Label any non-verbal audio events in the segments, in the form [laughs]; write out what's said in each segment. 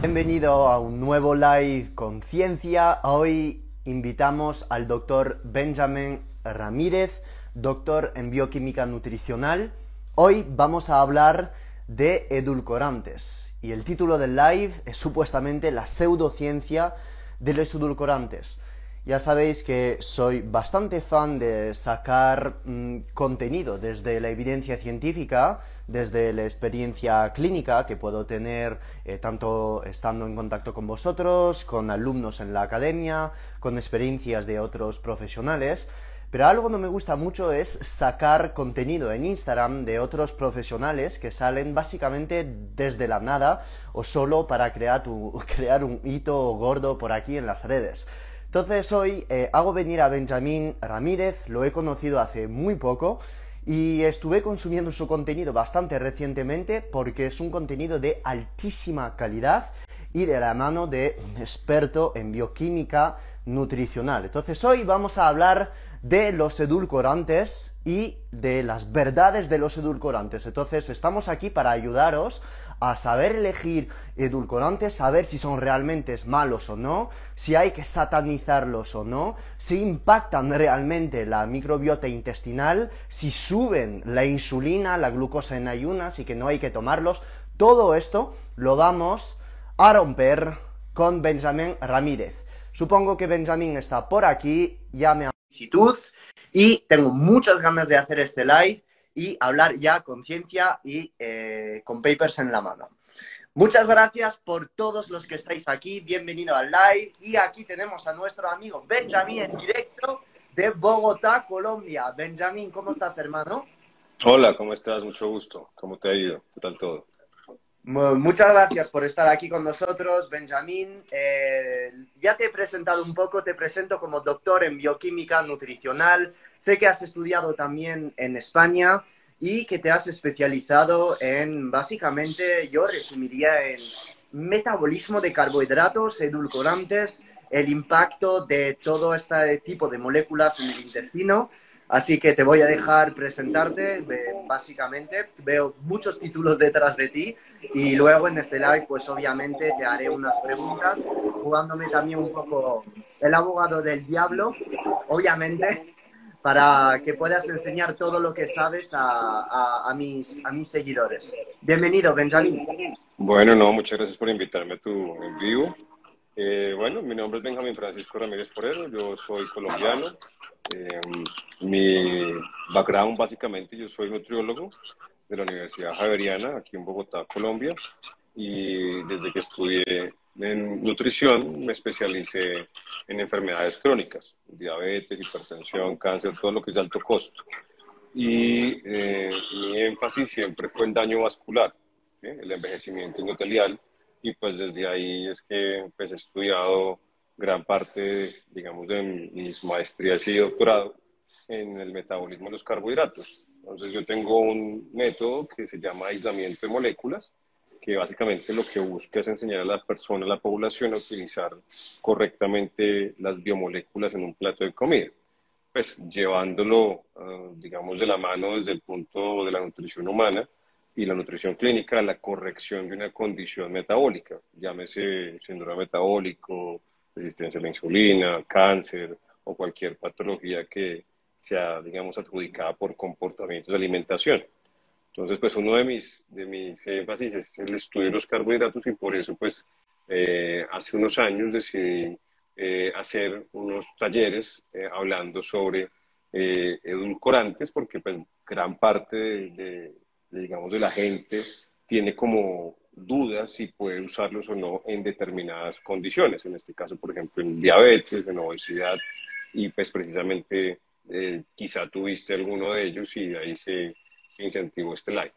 Bienvenido a un nuevo live con ciencia. Hoy invitamos al doctor Benjamin Ramírez, doctor en bioquímica nutricional. Hoy vamos a hablar de edulcorantes y el título del live es supuestamente la pseudociencia de los edulcorantes. Ya sabéis que soy bastante fan de sacar mm, contenido desde la evidencia científica, desde la experiencia clínica que puedo tener eh, tanto estando en contacto con vosotros, con alumnos en la academia, con experiencias de otros profesionales. Pero algo no me gusta mucho es sacar contenido en Instagram de otros profesionales que salen básicamente desde la nada o solo para crear, [laughs] crear un hito gordo por aquí en las redes. Entonces hoy eh, hago venir a Benjamín Ramírez, lo he conocido hace muy poco y estuve consumiendo su contenido bastante recientemente porque es un contenido de altísima calidad y de la mano de un experto en bioquímica nutricional. Entonces hoy vamos a hablar de los edulcorantes y de las verdades de los edulcorantes. Entonces estamos aquí para ayudaros a saber elegir edulcorantes, saber si son realmente malos o no, si hay que satanizarlos o no, si impactan realmente la microbiota intestinal, si suben la insulina, la glucosa en ayunas y que no hay que tomarlos. Todo esto lo vamos a romper con Benjamín Ramírez. Supongo que Benjamín está por aquí, ya me ha y tengo muchas ganas de hacer este live y hablar ya con ciencia y eh, con papers en la mano. Muchas gracias por todos los que estáis aquí. Bienvenido al live. Y aquí tenemos a nuestro amigo Benjamín en directo de Bogotá, Colombia. Benjamín, ¿cómo estás, hermano? Hola, ¿cómo estás? Mucho gusto. ¿Cómo te ha ido? ¿Qué tal todo? Muchas gracias por estar aquí con nosotros, Benjamín. Eh, ya te he presentado un poco, te presento como doctor en bioquímica nutricional. Sé que has estudiado también en España y que te has especializado en, básicamente, yo resumiría en metabolismo de carbohidratos, edulcorantes, el impacto de todo este tipo de moléculas en el intestino Así que te voy a dejar presentarte, básicamente. Veo muchos títulos detrás de ti y luego en este live, pues obviamente te haré unas preguntas, jugándome también un poco el abogado del diablo, obviamente, para que puedas enseñar todo lo que sabes a, mis, a mis seguidores. Bienvenido, Benjamín. Bueno, no, muchas gracias por invitarme a tu en vivo. Eh, bueno, mi nombre es Benjamín Francisco Ramírez Porero, yo soy colombiano. Eh, mi background básicamente, yo soy nutriólogo de la Universidad Javeriana, aquí en Bogotá, Colombia, y desde que estudié en nutrición me especialicé en enfermedades crónicas, diabetes, hipertensión, cáncer, todo lo que es de alto costo. Y eh, mi énfasis siempre fue el daño vascular, el envejecimiento endotelial y pues desde ahí es que pues, he estudiado gran parte, digamos, de mis maestrías y doctorado en el metabolismo de los carbohidratos. Entonces yo tengo un método que se llama aislamiento de moléculas, que básicamente lo que busca es enseñar a la persona, a la población, a utilizar correctamente las biomoléculas en un plato de comida. Pues llevándolo, ah, digamos, de la mano desde el punto de la nutrición humana, y la nutrición clínica la corrección de una condición metabólica, llámese síndrome metabólico, resistencia a la insulina, cáncer o cualquier patología que sea, digamos, adjudicada por comportamientos de alimentación. Entonces, pues uno de mis, de mis énfasis es el estudio de los carbohidratos y por eso, pues, eh, hace unos años decidí eh, hacer unos talleres eh, hablando sobre edulcorantes, porque pues gran parte de digamos, de la gente tiene como dudas si puede usarlos o no en determinadas condiciones, en este caso, por ejemplo, en diabetes, en obesidad, y pues precisamente eh, quizá tuviste alguno de ellos y ahí se, se incentivó este live.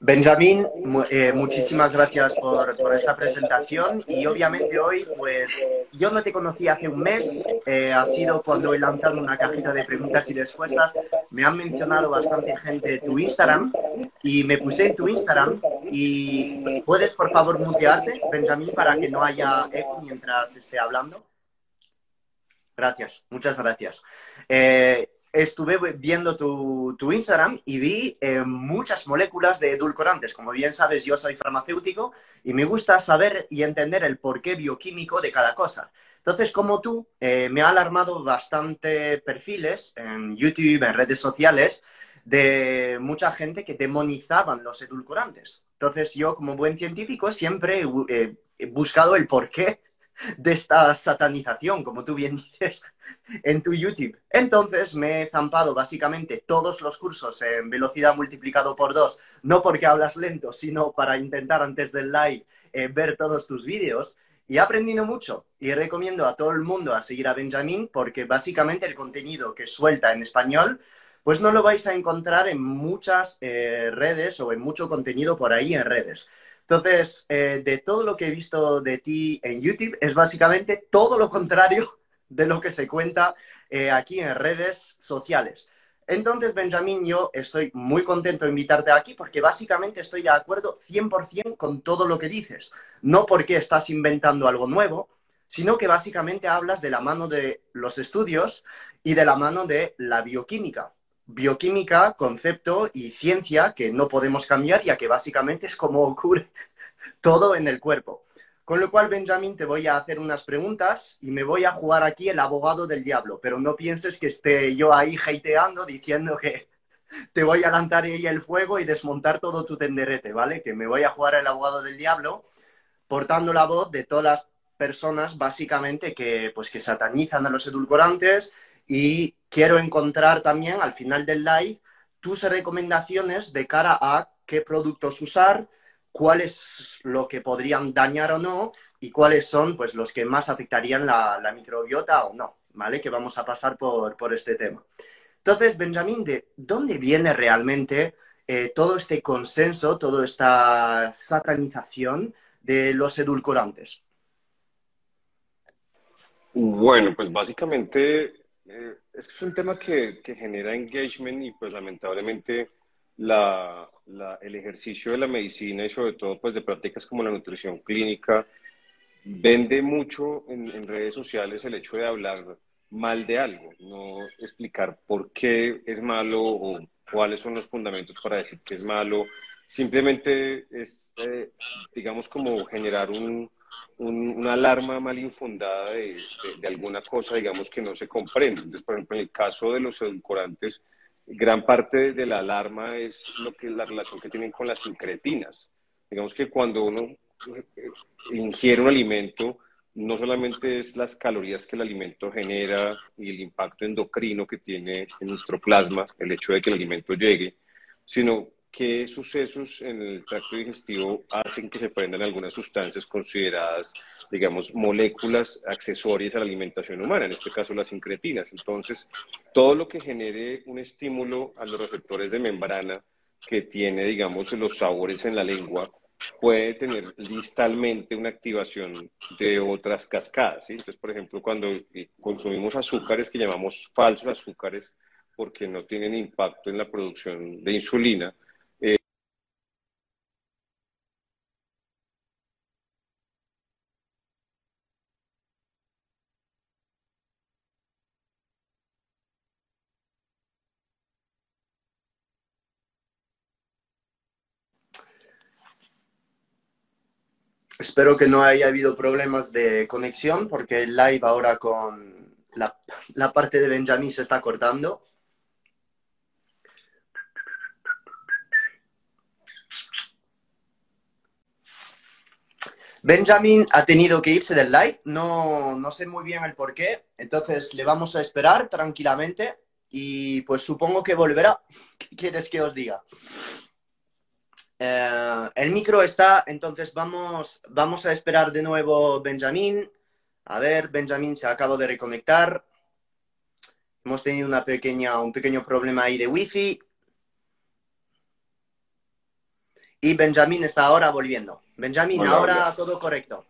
Benjamín, eh, muchísimas gracias por, esta presentación y obviamente hoy, pues yo no te conocí hace un mes, eh, ha sido cuando he lanzado una cajita de preguntas y respuestas, me han mencionado bastante gente tu Instagram y me puse en tu Instagram y puedes por favor mutearte, Benjamín, para que no haya eco mientras esté hablando. Gracias, muchas gracias. Eh, estuve viendo tu, Instagram y vi eh, muchas moléculas de edulcorantes. Como bien sabes, yo soy farmacéutico y me gusta saber y entender el porqué bioquímico de cada cosa. Entonces, como tú, eh, me ha alarmado bastante perfiles en YouTube, en redes sociales, de mucha gente que demonizaban los edulcorantes. Entonces, yo, como buen científico, siempre he buscado el porqué de esta satanización, como tú bien [laughs] dices, en tu YouTube. Entonces me he zampado básicamente todos los cursos en velocidad multiplicado por dos, no porque hablas lento, sino para intentar antes del live eh, ver todos tus vídeos. Y he aprendido mucho y recomiendo a todo el mundo a seguir a Benjamín porque básicamente el contenido que suelta en español pues no lo vais a encontrar en muchas eh, redes o en mucho contenido por ahí en redes. Entonces, eh, de todo lo que he visto de ti en YouTube, es básicamente todo lo contrario de lo que se cuenta eh, aquí en redes sociales. Entonces, Benjamín, yo estoy muy contento de invitarte aquí porque básicamente estoy de acuerdo 100% con todo lo que dices. No porque estás inventando algo nuevo, sino que básicamente hablas de la mano de los estudios y de la mano de la bioquímica bioquímica, concepto y ciencia que no podemos cambiar, ya que básicamente es como ocurre [laughs] todo en el cuerpo. Con lo cual, Benjamín, te voy a hacer unas preguntas y me voy a jugar aquí el abogado del diablo, pero no pienses que esté yo ahí hateando diciendo que [laughs] te voy a lanzar ahí el fuego y desmontar todo tu tenderete, ¿vale? Que me voy a jugar el abogado del diablo portando la voz de todas las personas básicamente que, pues, que satanizan a los edulcorantes y quiero encontrar también al final del live tus recomendaciones de cara a qué productos usar, cuál es lo que podrían dañar o no y cuáles son pues, los que más afectarían la, microbiota o no, ¿vale? Que vamos a pasar por, este tema. Entonces, Benjamín, ¿de dónde viene realmente eh, todo este consenso, toda esta satanización de los edulcorantes? Bueno, pues básicamente eh, es que es un tema que, que, genera engagement y pues lamentablemente la, la, el ejercicio de la medicina y sobre todo pues de prácticas como la nutrición clínica vende mucho en, en redes sociales el hecho de hablar mal de algo, no explicar por qué es malo o cuáles son los fundamentos para decir que es malo. Simplemente es, eh, digamos, como generar un, una alarma mal infundada de, alguna cosa, digamos, que no se comprende. Entonces, por ejemplo, en el caso de los edulcorantes, gran parte de la alarma es lo que la relación que tienen con las incretinas. Digamos que cuando uno eh, ingiere un alimento, no solamente es las calorías que el alimento genera y el impacto endocrino que tiene en nuestro plasma, el hecho de que el alimento llegue, sino qué sucesos en el tracto digestivo hacen que se prendan algunas sustancias consideradas, digamos, moléculas accesorias a la alimentación humana, en este caso las incretinas. Entonces, todo lo que genere un estímulo a los receptores de membrana que tiene, digamos, los sabores en la lengua, puede tener distalmente una activación de otras cascadas. Entonces, por ejemplo, cuando consumimos azúcares que llamamos falsos azúcares, porque no tienen impacto en la producción de insulina, Espero que no haya habido problemas de conexión porque el live ahora con la, parte de Benjamín se está cortando. Benjamin ha tenido que irse del live, no, no, sé muy bien el por qué, entonces le vamos a esperar tranquilamente y pues supongo que volverá. [laughs] ¿Qué quieres que os diga? Eh, el micro está, entonces vamos, vamos a esperar de nuevo Benjamín. A ver, Benjamín se acabó de reconectar. Hemos tenido una pequeña, un pequeño problema ahí de wifi. Y Benjamín está ahora volviendo. Benjamín, ahora todo correcto.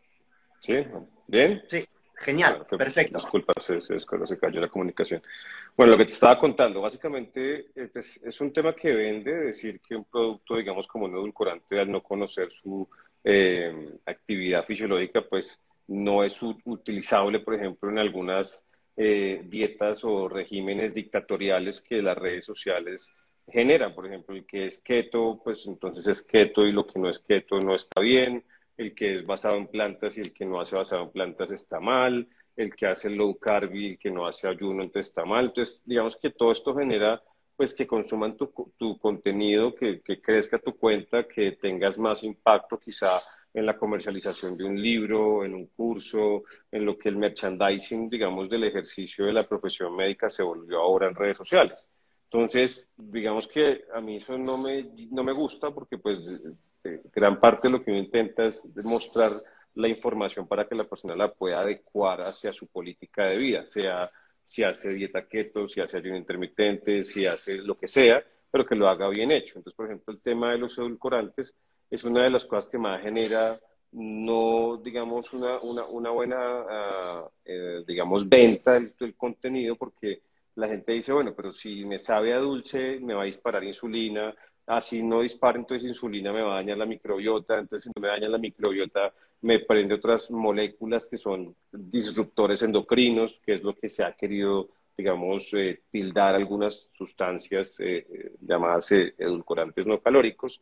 ¿Sí? ¿Bien? Sí, genial, perfecto. Disculpa, se, se, se, cayó la comunicación. Bueno, lo que te estaba contando, básicamente eh, pues, es un tema que vende decir que un producto, digamos, como un edulcorante, al no conocer su eh, actividad fisiológica, pues no es utilizable, por ejemplo, en algunas eh, dietas o regímenes dictatoriales que las redes sociales generan. Por ejemplo, el que es keto, pues entonces es keto y lo que no es keto no está bien. El que es basado en plantas y el que no hace basado en plantas está mal. El que hace low carb y el que no hace ayuno entonces está mal. Entonces, digamos que todo esto genera pues que consuman tu, tu contenido, que, que crezca tu cuenta, que tengas más impacto quizá en la comercialización de un libro, en un curso, en lo que el merchandising, digamos, del ejercicio de la profesión médica se volvió ahora en redes sociales. Entonces, digamos que a mí eso no me, no me gusta porque pues eh, gran parte de lo que uno intenta es mostrar la información para que la persona la pueda adecuar hacia su política de vida, sea si hace dieta keto, si hace ayuno intermitente, si hace lo que sea, pero que lo haga bien hecho. Entonces, por ejemplo, el tema de los edulcorantes, es una de las cosas que más genera no, digamos, una, una, buena, ah, eh, digamos, venta del, contenido, porque la gente dice, bueno, pero si me sabe a dulce, me va a disparar insulina, así no dispara, entonces insulina me va a dañar la microbiota, entonces si no me daña la microbiota, me prende otras moléculas que son disruptores endocrinos, que es lo que se ha querido, digamos, eh, tildar algunas sustancias eh, llamadas edulcorantes no calóricos.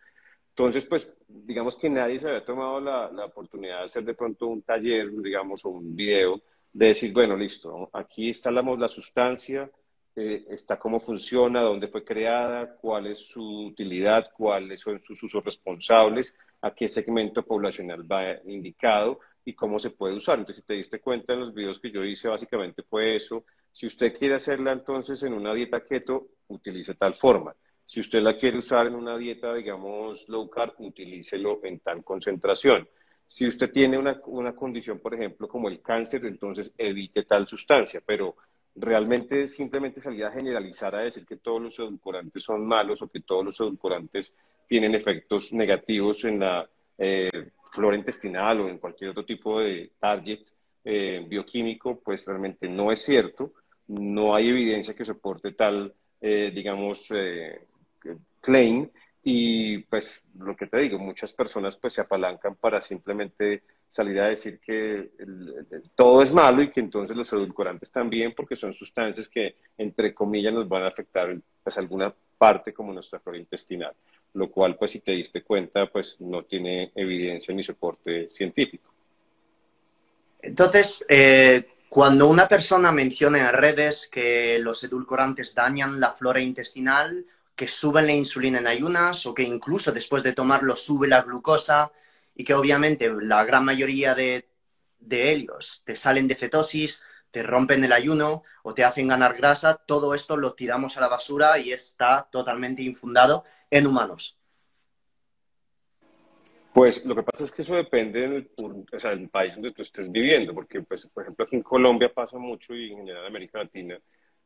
Entonces, pues, digamos que nadie se había tomado la, oportunidad de hacer de pronto un taller, digamos, o un video, de decir, bueno, listo, aquí está la, la sustancia, eh, está cómo funciona, dónde fue creada, cuál es su utilidad, cuáles son sus usos responsables, a qué segmento poblacional va indicado y cómo se puede usar. Entonces, si te diste cuenta en los videos que yo hice, básicamente fue eso. Si usted quiere hacerla entonces en una dieta keto, utilice tal forma. Si usted la quiere usar en una dieta, digamos, low carb, utilícelo en tal concentración. Si usted tiene una, una condición, por ejemplo, como el cáncer, entonces evite tal sustancia, pero realmente simplemente salir a generalizar a decir que todos los edulcorantes son malos o que todos los edulcorantes tienen efectos negativos en la eh, flora intestinal o en cualquier otro tipo de target eh, bioquímico, pues realmente no es cierto. No hay evidencia que soporte tal, eh, digamos, claim y pues lo que te digo, muchas personas pues se apalancan para simplemente salir a decir que todo es malo y que entonces los edulcorantes también porque son sustancias que entre comillas nos van a afectar pues alguna parte como nuestra flora intestinal, lo cual pues si te diste cuenta pues no tiene evidencia ni soporte científico. Entonces, eh, cuando una persona menciona en redes que los edulcorantes dañan la flora intestinal, que suben la insulina en ayunas o que incluso después de tomarlo sube la glucosa y que obviamente la gran mayoría de, de ellos te salen de cetosis, te rompen el ayuno o te hacen ganar grasa, todo esto lo tiramos a la basura y está totalmente infundado en humanos. Pues lo que pasa es que eso depende del, o país donde tú estés viviendo, porque pues, por ejemplo aquí en Colombia pasa mucho y en general en América Latina,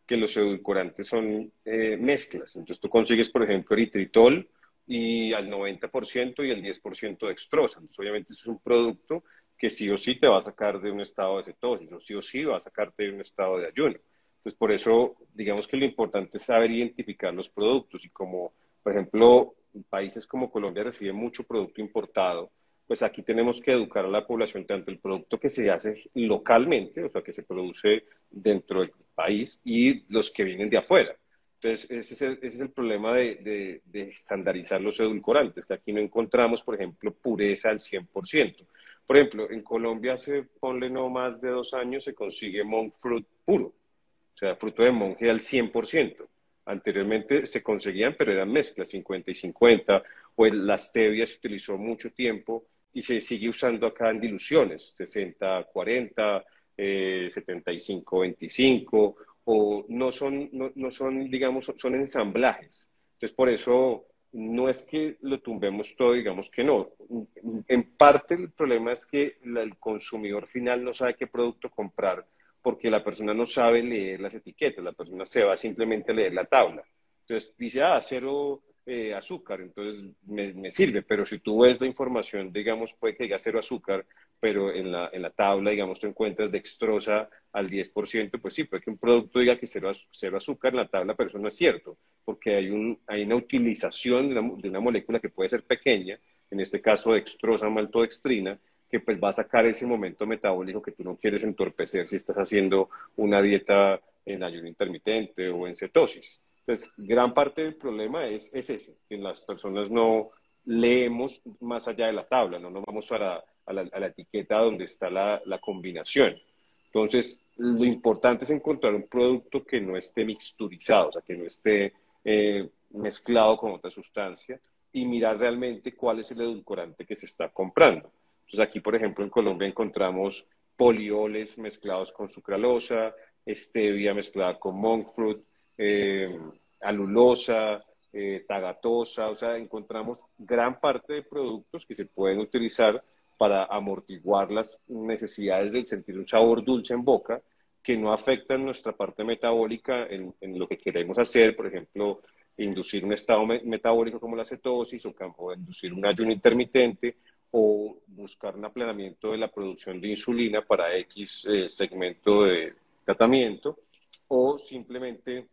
que los edulcorantes son eh, mezclas. Entonces tú consigues, por ejemplo, eritritol y al 90% y al 10% de dextrosa. Entonces obviamente eso es un producto que sí o sí te va a sacar de un estado de cetosis o sí o sí va a sacarte de un estado de ayuno. Entonces por eso digamos que lo importante es saber identificar los productos y como, por ejemplo, países como Colombia reciben mucho producto importado, pues aquí tenemos que educar a la población tanto el producto que se hace localmente, o sea, que se produce dentro del país, y los que vienen de afuera. Entonces, ese es el, problema de, estandarizar los edulcorantes, que aquí no encontramos, por ejemplo, pureza al 100%. Por ejemplo, en Colombia hace, ponle no más de dos años, se consigue monk fruit puro, o sea, fruto de monje al 100%. Anteriormente se conseguían, pero eran mezclas, 50 y 50, o la stevia se utilizó mucho tiempo y se sigue usando acá en diluciones, 60-40, 75-25, eh, o no son, no, no, son, digamos, son ensamblajes. Entonces, por eso no es que lo tumbemos todo, digamos que no. En parte el problema es que el consumidor final no sabe qué producto comprar porque la persona no sabe leer las etiquetas, la persona se va simplemente a leer la tabla. Entonces dice, ah, cero eh, azúcar, entonces me, sirve, pero si tú ves la información, digamos, puede que diga cero azúcar, pero en la, en la tabla, digamos, tú encuentras dextrosa al 10%, pues sí, puede que un producto diga que cero, cero azúcar en la tabla, pero eso no es cierto, porque hay, un, hay una utilización de una, de una molécula que puede ser pequeña, en este caso dextrosa maltodextrina, que pues va a sacar ese momento metabólico que tú no quieres entorpecer si estás haciendo una dieta en ayuno intermitente o en cetosis. Entonces, gran parte del problema es, es ese, que las personas no leemos más allá de la tabla, no nos vamos a la, a la, etiqueta donde está la, la, combinación. Entonces, lo importante es encontrar un producto que no esté mixturizado, o sea, que no esté eh, mezclado con otra sustancia y mirar realmente cuál es el edulcorante que se está comprando. Entonces, aquí, por ejemplo, en Colombia encontramos polioles mezclados con sucralosa, stevia mezclada con monk fruit, eh, alulosa, eh, tagatosa, o sea, encontramos gran parte de productos que se pueden utilizar para amortiguar las necesidades de sentir un sabor dulce en boca que no afectan nuestra parte metabólica en, lo que queremos hacer, por ejemplo, inducir un estado metabólico como la cetosis o, o inducir un ayuno intermitente o buscar un aplanamiento de la producción de insulina para X eh, segmento de tratamiento o simplemente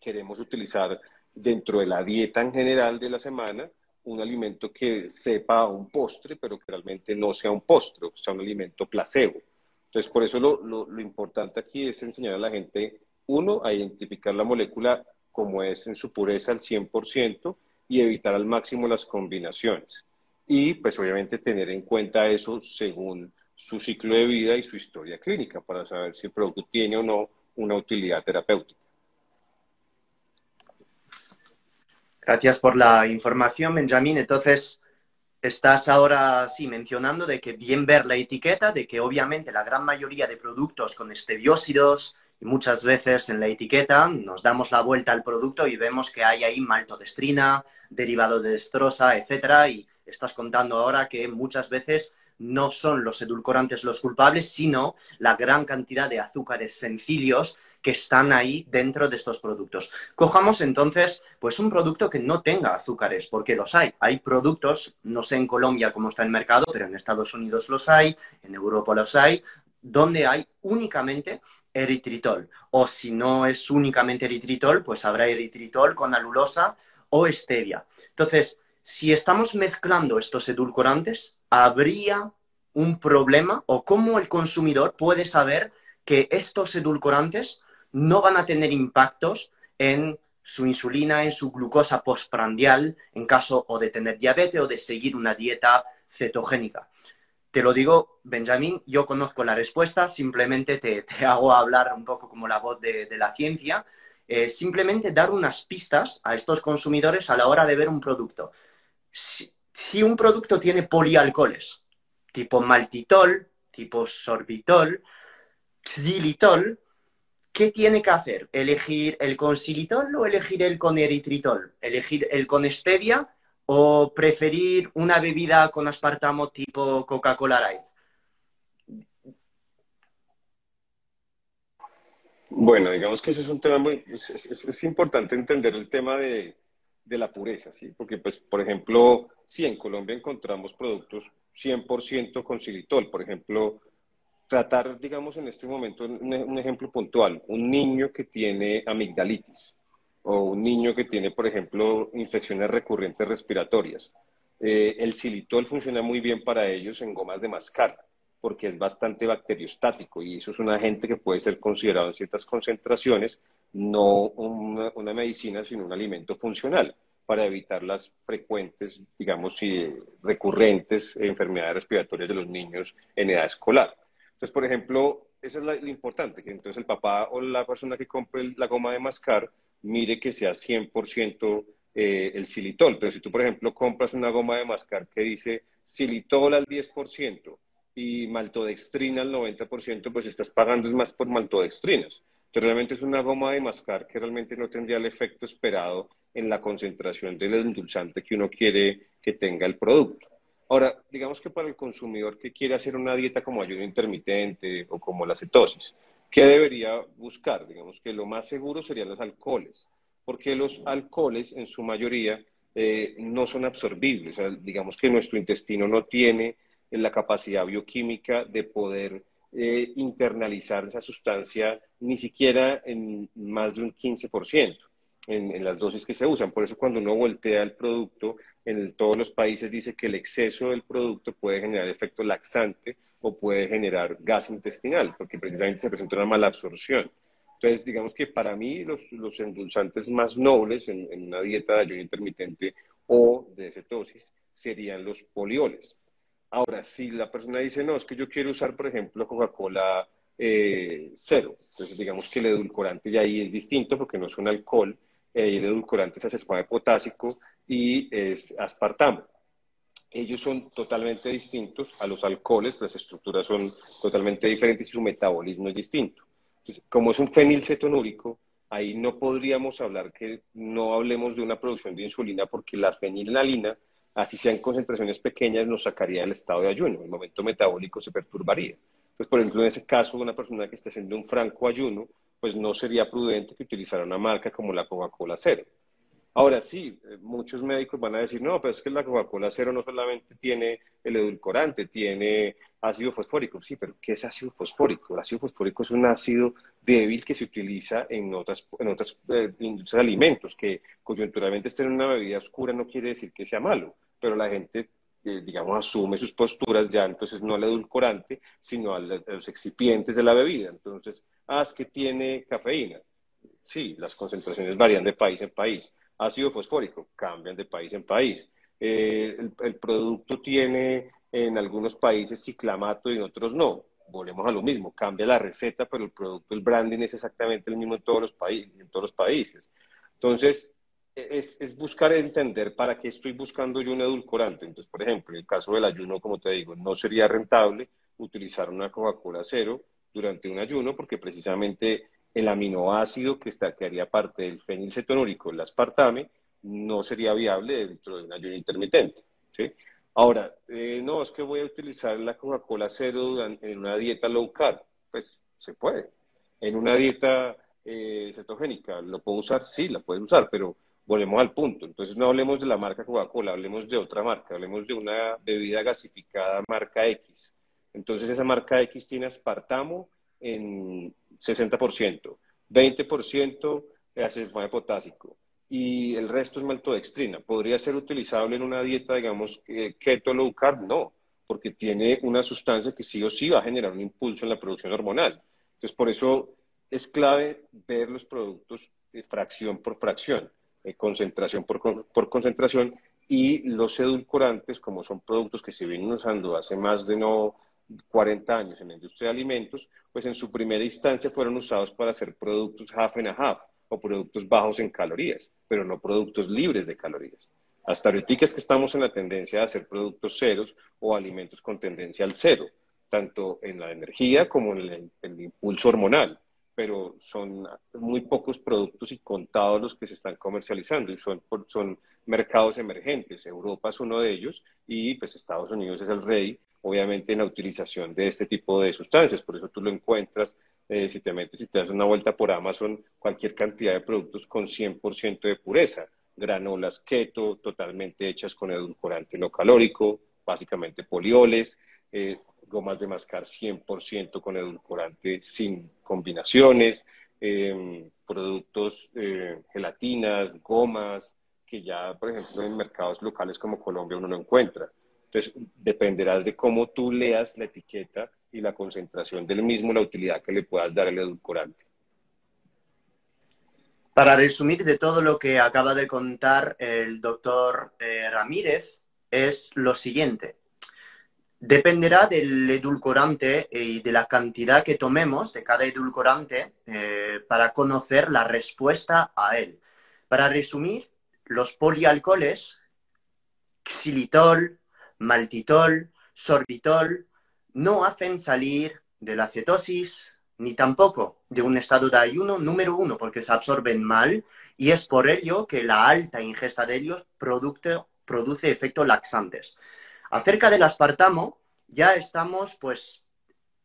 queremos utilizar dentro de la dieta en general de la semana un alimento que sepa un postre, pero que realmente no sea un postre, sea un alimento placebo. Entonces, por eso lo, lo, lo importante aquí es enseñar a la gente, uno, a identificar la molécula como es en su pureza al 100% y evitar al máximo las combinaciones y pues obviamente tener en cuenta eso según su ciclo de vida y su historia clínica para saber si el producto tiene o no una utilidad terapéutica. Gracias por la información, Benjamín. Entonces, estás ahora sí mencionando de que bien ver la etiqueta, de que obviamente la gran mayoría de productos con estebiósidos muchas veces en la etiqueta nos damos la vuelta al producto y vemos que hay ahí maltodestrina, derivado de destrosa, etcétera, y estás contando ahora que muchas veces no son los edulcorantes los culpables, sino la gran cantidad de azúcares sencillos que están ahí dentro de estos productos. Cojamos entonces, pues un producto que no tenga azúcares, porque los hay. Hay productos, no sé en Colombia cómo está el mercado, pero en Estados Unidos los hay, en Europa los hay, donde hay únicamente eritritol. O si no es únicamente eritritol, pues habrá eritritol con alulosa o stevia. Entonces, si estamos mezclando estos edulcorantes, ¿habría un problema o cómo el consumidor puede saber que estos edulcorantes no van a tener impactos en su insulina, en su glucosa postprandial, en caso o de tener diabetes o de seguir una dieta cetogénica? Te lo digo, Benjamín, yo conozco la respuesta, simplemente te, [laughs] hago hablar un poco como la voz de, la ciencia, eh, simplemente dar unas pistas a estos consumidores a la hora de ver un producto si, un producto tiene polialcoholes, tipo maltitol, tipo sorbitol, xilitol, ¿qué tiene que hacer? ¿Elegir el con xilitol o elegir el con eritritol? ¿Elegir el con stevia o preferir una bebida con aspartamo tipo Coca-Cola Light? Bueno, digamos que eso es un tema muy... es importante entender el tema de, de la pureza, ¿sí? Porque, pues, por ejemplo, si en Colombia encontramos productos 100% con xilitol, por ejemplo, tratar, digamos, en este momento, un, ejemplo puntual, un niño que tiene amigdalitis o un niño que tiene, por ejemplo, infecciones recurrentes respiratorias. Eh, el xilitol funciona muy bien para ellos en gomas de mascar, porque es bastante bacteriostático y eso es un agente que puede ser considerado en ciertas concentraciones no una, medicina, sino un alimento funcional para evitar las frecuentes, digamos, y recurrentes enfermedades respiratorias de los niños en edad escolar. Entonces, por ejemplo, eso es lo, importante, que entonces el papá o la persona que compre la goma de mascar mire que sea 100% eh, el xilitol. Pero si tú, por ejemplo, compras una goma de mascar que dice xilitol al 10% y maltodextrina al 90%, pues estás pagando es más por maltodextrinas realmente es una goma de mascar que realmente no tendría el efecto esperado en la concentración del endulzante que uno quiere que tenga el producto. Ahora, digamos que para el consumidor que quiere hacer una dieta como ayuno intermitente o como la cetosis, ¿qué debería buscar? Digamos que lo más seguro serían los alcoholes, porque los alcoholes en su mayoría eh, no son absorbibles. digamos que nuestro intestino no tiene la capacidad bioquímica de poder eh, internalizar esa sustancia ni siquiera en más de un 15% en, las dosis que se usan. Por eso cuando uno voltea el producto, en todos los países dice que el exceso del producto puede generar efecto laxante o puede generar gas intestinal, porque precisamente se presenta una mala absorción. Entonces, digamos que para mí los, los endulzantes más nobles en, en, una dieta de ayuno intermitente o de cetosis serían los polioles. Ahora, si la persona dice, no, es que yo quiero usar, por ejemplo, Coca-Cola eh, cero, entonces digamos que el edulcorante ya ahí es distinto porque no es un alcohol, eh, el edulcorante es acesulfame potásico y es aspartamo. Ellos son totalmente distintos a los alcoholes, las estructuras son totalmente diferentes y su metabolismo es distinto. Entonces, como es un fenilcetonúrico, ahí no podríamos hablar que no hablemos de una producción de insulina porque la fenilalina, así sean concentraciones pequeñas, nos sacaría del estado de ayuno. El momento metabólico se perturbaría. Entonces, por ejemplo, en ese caso, una persona que esté haciendo un franco ayuno, pues no sería prudente que utilizara una marca como la Coca-Cola Cero. Ahora sí, eh, muchos médicos van a decir, no, pero es que la Coca-Cola cero no solamente tiene el edulcorante, tiene ácido fosfórico. Sí, pero ¿qué es ácido fosfórico? El ácido fosfórico es un ácido débil que se utiliza en otras, en otras eh, industrias de alimentos, que coyunturalmente esté en una bebida oscura no quiere decir que sea malo, pero la gente, eh, digamos, asume sus posturas ya, entonces no al edulcorante, sino a los excipientes de la bebida. Entonces, ah, que tiene cafeína. Sí, las concentraciones varían de país en país ácido fosfórico, cambian de país en país. Eh, el, producto tiene en algunos países ciclamato y en otros no. Volvemos a lo mismo, cambia la receta, pero el producto, el branding es exactamente el mismo en todos los, países, en todos los países. Entonces, es, es, buscar entender para qué estoy buscando yo un edulcorante. Entonces, por ejemplo, en el caso del ayuno, como te digo, no sería rentable utilizar una Coca-Cola cero durante un ayuno porque precisamente el aminoácido que, está, que haría parte del fenilcetonúrico, el aspartame, no sería viable dentro de un ayuno intermitente. ¿sí? Ahora, eh, no, es que voy a utilizar la Coca-Cola cero en una dieta low carb. Pues se puede. En una dieta eh, cetogénica, ¿lo puedo usar? Sí, la puedes usar, pero volvemos al punto. Entonces no hablemos de la marca Coca-Cola, hablemos de otra marca, hablemos de una bebida gasificada marca X. Entonces esa marca X tiene aspartamo en 60%, 20% acetylfame potásico y el resto es maltodextrina. ¿Podría ser utilizable en una dieta, digamos, keto low carb? No, porque tiene una sustancia que sí o sí va a generar un impulso en la producción hormonal. Entonces, por eso es clave ver los productos fracción por fracción, eh, concentración por, concentración, y los edulcorantes, como son productos que se vienen usando hace más de no 40 años en la industria de alimentos, pues en su primera instancia fueron usados para hacer productos half and a half o productos bajos en calorías, pero no productos libres de calorías. Hasta ahorita es que estamos en la tendencia de hacer productos ceros o alimentos con tendencia al cero, tanto en la energía como en el, impulso hormonal, pero son muy pocos productos y contados los que se están comercializando y son, son mercados emergentes. Europa es uno de ellos y pues Estados Unidos es el rey obviamente en la utilización de este tipo de sustancias. Por eso tú lo encuentras, eh, si te metes, si te das una vuelta por Amazon, cualquier cantidad de productos con 100% de pureza. Granolas keto, totalmente hechas con edulcorante no calórico, básicamente polioles, eh, gomas de mascar 100% con edulcorante sin combinaciones, em, productos, eh, gelatinas, gomas, que ya, por ejemplo, en mercados locales como Colombia uno no encuentra. Entonces, dependerás de cómo tú leas la etiqueta y la concentración del mismo, la utilidad que le puedas dar al edulcorante. Para resumir de todo lo que acaba de contar el doctor eh, Ramírez, es lo siguiente. Dependerá del edulcorante y de la cantidad que tomemos de cada edulcorante eh, para conocer la respuesta a él. Para resumir, los polialcoholes, xilitol, maltitol, sorbitol, no hacen salir de la cetosis ni tampoco de un estado de ayuno número uno, porque se absorben mal y es por ello que la alta ingesta de ellos produce efectos laxantes. Acerca del aspartamo, ya estamos pues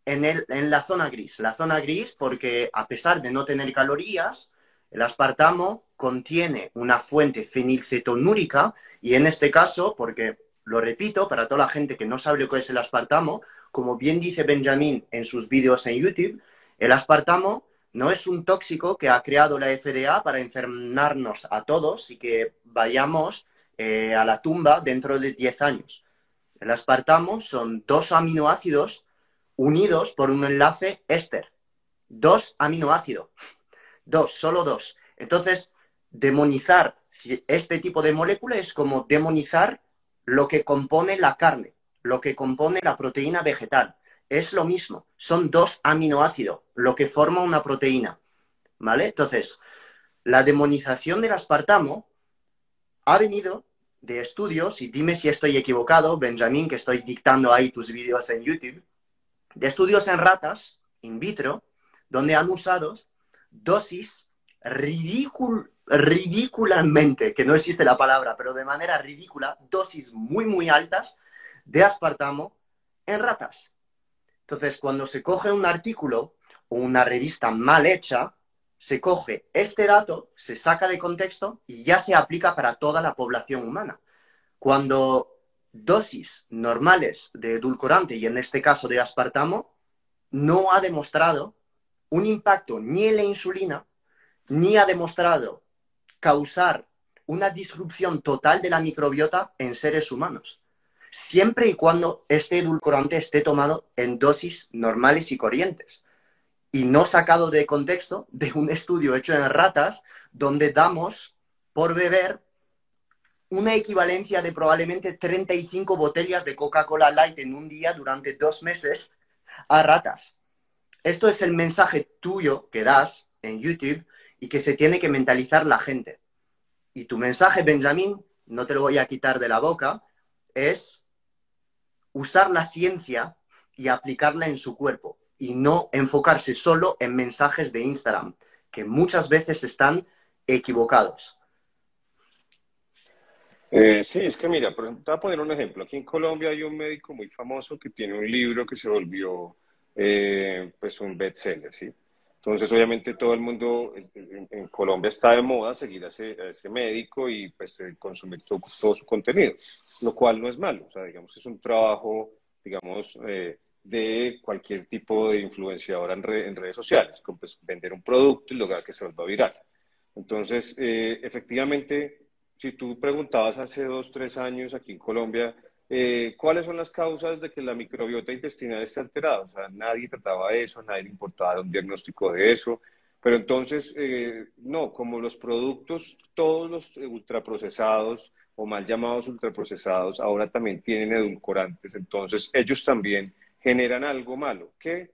en, en la zona gris. La zona gris porque a pesar de no tener calorías, el aspartamo contiene una fuente fenilcetonúrica y en este caso, porque lo repito, para toda la gente que no sabe lo que es el aspartamo, como bien dice Benjamín en sus vídeos en YouTube, el aspartamo no es un tóxico que ha creado la FDA para enfermarnos a todos y que vayamos eh, a la tumba dentro de 10 años. El aspartamo son dos aminoácidos unidos por un enlace éster. Dos aminoácidos. Dos, solo dos. Entonces, demonizar este tipo de molécula es como demonizar lo que compone la carne, lo que compone la proteína vegetal. Es lo mismo, son dos aminoácidos, lo que forma una proteína. ¿Vale? Entonces, la demonización del aspartamo ha venido de estudios, y dime si estoy equivocado, Benjamín, que estoy dictando ahí tus vídeos en YouTube, de estudios en ratas, in vitro, donde han usado dosis ridículamente, que no existe la palabra, pero de manera ridícula, dosis muy, muy altas de aspartamo en ratas. Entonces, cuando se coge un artículo o una revista mal hecha, se coge este dato, se saca de contexto y ya se aplica para toda la población humana. Cuando dosis normales de edulcorante, y en este caso de aspartamo, no ha demostrado un impacto ni en la insulina, ni ha demostrado causar una disrupción total de la microbiota en seres humanos, siempre y cuando este edulcorante esté tomado en dosis normales y corrientes y no sacado de contexto de un estudio hecho en ratas donde damos por beber una equivalencia de probablemente 35 botellas de Coca-Cola Light en un día durante dos meses a ratas. Esto es el mensaje tuyo que das en YouTube y que se tiene que mentalizar la gente. Y tu mensaje, Benjamín, no te lo voy a quitar de la boca, es usar la ciencia y aplicarla en su cuerpo y no enfocarse solo en mensajes de Instagram, que muchas veces están equivocados. Eh, sí, es que mira, por te voy a poner un ejemplo. Aquí en Colombia hay un médico muy famoso que tiene un libro que se volvió eh, pues un bestseller, ¿sí? Entonces, obviamente, todo el mundo en, Colombia está de moda seguir a ese, médico y pues consumir todo, su contenido, lo cual no es malo. O sea, digamos, es un trabajo, digamos, eh, de cualquier tipo de influenciadora en, redes sociales, como pues, vender un producto y lograr que se vuelva viral. Entonces, eh, efectivamente, si tú preguntabas hace dos, tres años aquí en Colombia, eh, ¿cuáles son las causas de que la microbiota intestinal esté alterada? O sea, nadie trataba eso, nadie importaba un diagnóstico de eso. Pero entonces, eh, no, como los productos, todos los ultraprocesados o mal llamados ultraprocesados, ahora también tienen edulcorantes, entonces ellos también generan algo malo, que,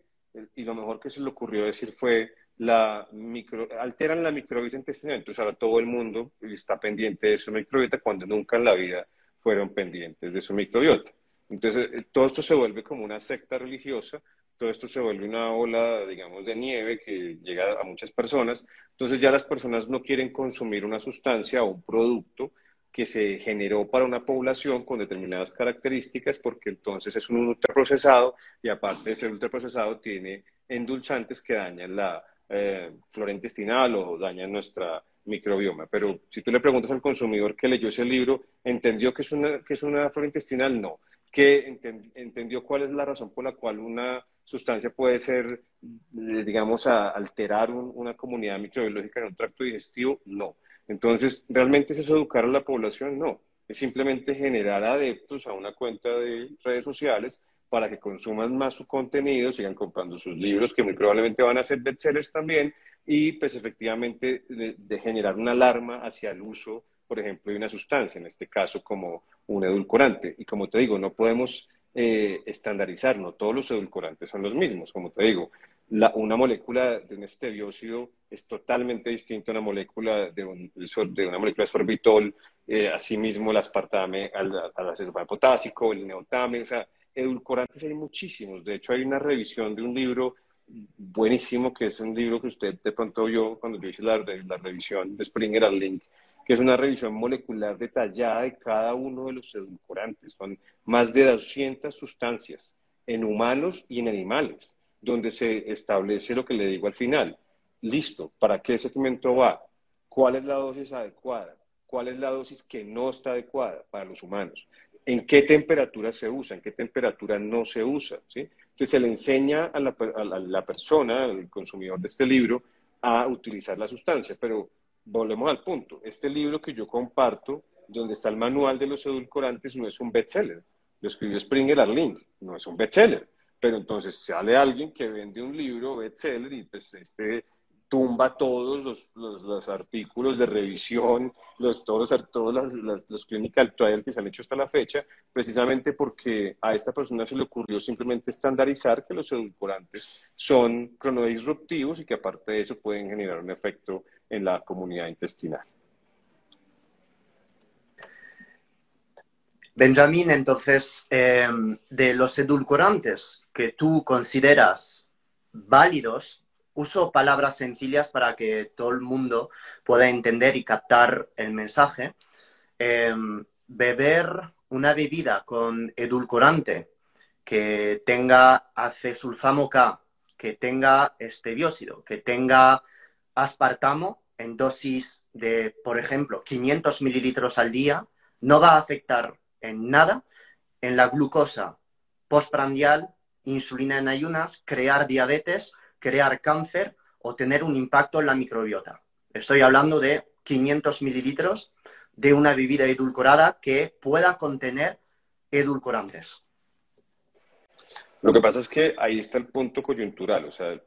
y lo mejor que se le ocurrió decir fue, la micro, alteran la microbiota intestinal, entonces ahora todo el mundo está pendiente de su microbiota cuando nunca en la vida fueron pendientes de su microbiota. Entonces, eh, todo esto se vuelve como una secta religiosa, todo esto se vuelve una ola, digamos, de nieve que llega a muchas personas. Entonces ya las personas no quieren consumir una sustancia o un producto que se generó para una población con determinadas características, porque entonces es un ultraprocesado y aparte de ser ultraprocesado tiene endulzantes que dañan la eh, flora intestinal o dañan nuestra microbioma. Pero si tú le preguntas al consumidor que leyó ese libro, ¿entendió que es una, que es una flora intestinal? No. ¿Que entendió cuál es la razón por la cual una sustancia puede ser, eh, digamos, a alterar una comunidad microbiológica en un tracto digestivo? No. Entonces, ¿realmente es eso educar a la población? No, es simplemente generar adeptos a una cuenta de redes sociales para que consuman más su contenido, sigan comprando sus libros, que muy probablemente van a ser bestsellers también, y pues efectivamente de, generar una alarma hacia el uso, por ejemplo, de una sustancia, en este caso como un edulcorante. Y como te digo, no podemos eh, estandarizar, no todos los edulcorantes son los mismos, como te digo una molécula de un estebiócido es totalmente distinta a una molécula de, de una molécula de sorbitol, eh, asimismo el aspartame al, al potásico, el neotame, o sea, edulcorantes hay muchísimos. De hecho, hay una revisión de un libro buenísimo, que es un libro que usted de pronto vio cuando yo hice la, la revisión de Springer al Link, que es una revisión molecular detallada de cada uno de los edulcorantes. Son más de 200 sustancias en humanos y en animales donde se establece lo que le digo al final. Listo, ¿para qué segmento va? cuál es la dosis adecuada, cuál es la dosis que no está adecuada para los humanos, en qué temperatura se usa, en qué temperatura no se usa. ¿sí? Entonces se le enseña a la, a la persona, al consumidor de este libro, a utilizar la sustancia, pero volvemos al punto. Este libro que yo comparto, donde está el manual de los edulcorantes, no es un bestseller. Lo escribió Springer Arling, no es un bestseller. Pero entonces sale alguien que vende un libro bestseller y pues este tumba todos los, los, artículos de revisión, los, todos, todos los, los, clinical trials que se han hecho hasta la fecha, precisamente porque a esta persona se le ocurrió simplemente estandarizar que los edulcorantes son cronodisruptivos y que aparte de eso pueden generar un efecto en la comunidad intestinal. Benjamín, entonces, em, de los edulcorantes que tú consideras válidos, uso palabras sencillas para que todo el mundo pueda entender y captar el mensaje. Em, beber una bebida con edulcorante que tenga acesulfamo K, que tenga estebiósido, que tenga aspartamo en dosis de, por ejemplo, 500 mililitros al día, no va a afectar en nada en la glucosa postprandial, insulina en ayunas, crear diabetes crear cáncer o tener un impacto en la microbiota. Estoy hablando de 500 mililitros de una bebida edulcorada que pueda contener edulcorantes. Lo que pasa es que ahí está el punto coyuntural, o sea,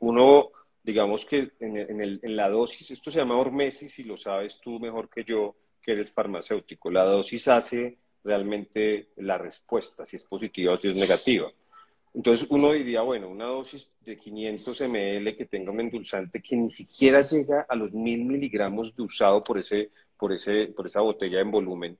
uno, digamos que en, la dosis, esto se llama hormesis y lo sabes tú mejor que yo, que eres farmacéutico, la dosis hace realmente la respuesta, si es positiva o si es negativa. Entonces uno diría, bueno, una dosis de 500 ml que tenga un endulzante que ni siquiera llega a los mil miligramos de usado por, ese, por, ese, por esa botella en volumen.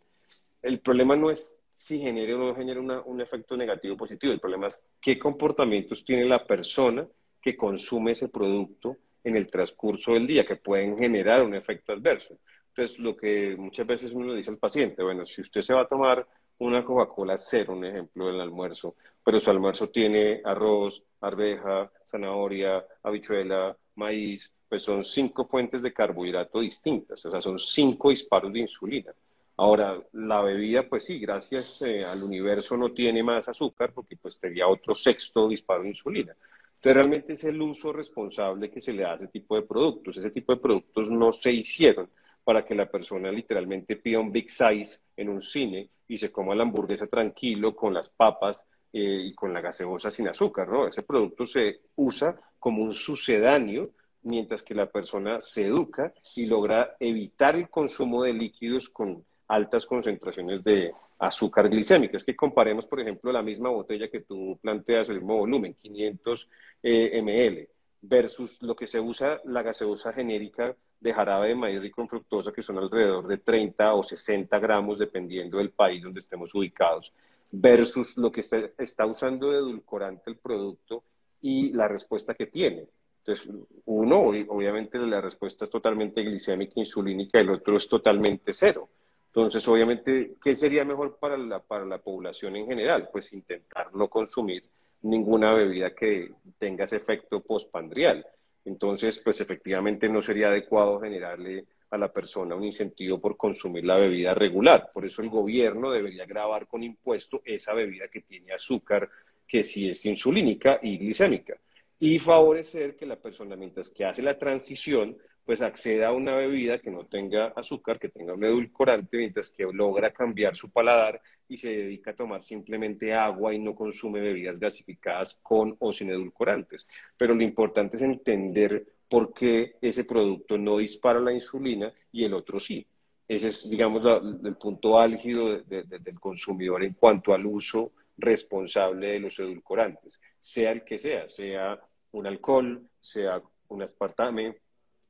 El problema no es si genera o no genera un efecto negativo o positivo, el problema es qué comportamientos tiene la persona que consume ese producto en el transcurso del día, que pueden generar un efecto adverso. Entonces, lo que muchas veces uno le dice al paciente, bueno, si usted se va a tomar una Coca-Cola cero, un ejemplo, del almuerzo, pero su almuerzo tiene arroz, arveja, zanahoria, habichuela, maíz, pues son cinco fuentes de carbohidrato distintas, o sea, son cinco disparos de insulina. Ahora, la bebida, pues sí, gracias eh, al universo no tiene más azúcar porque pues tenía otro sexto disparo de insulina. Entonces, realmente es el uso responsable que se le da a ese tipo de productos. Ese tipo de productos no se hicieron para que la persona literalmente pida un big size en un cine y se coma la hamburguesa tranquilo con las papas eh, y con la gaseosa sin azúcar, ¿no? Ese producto se usa como un sucedáneo mientras que la persona se educa y logra evitar el consumo de líquidos con altas concentraciones de azúcar glicémica. Es que comparemos, por ejemplo, la misma botella que tú planteas, el mismo volumen, 500 eh, ml, versus lo que se usa la gaseosa genérica de jarabe de maíz rico en fructosa, que son alrededor de 30 o 60 gramos, dependiendo del país donde estemos ubicados, versus lo que está, usando de edulcorante el producto y la respuesta que tiene. Entonces, uno, obviamente la respuesta es totalmente glicémica, insulínica, el otro es totalmente cero. Entonces, obviamente, ¿qué sería mejor para la, para la población en general? Pues intentar no consumir ninguna bebida que tenga ese efecto postpandrial. Entonces, pues efectivamente no sería adecuado generarle a la persona un incentivo por consumir la bebida regular. Por eso el gobierno debería grabar con impuesto esa bebida que tiene azúcar, que sí es insulínica y glicémica. Y favorecer que la persona, mientras que hace la transición, pues acceda a una bebida que no tenga azúcar, que tenga un edulcorante, mientras que logra cambiar su paladar y se dedica a tomar simplemente agua y no consume bebidas gasificadas con o sin edulcorantes. Pero lo importante es entender por qué ese producto no dispara la insulina y el otro sí. Ese es, digamos, el punto álgido del consumidor en cuanto al uso responsable de los edulcorantes, sea el que sea, sea un alcohol, sea un aspartame,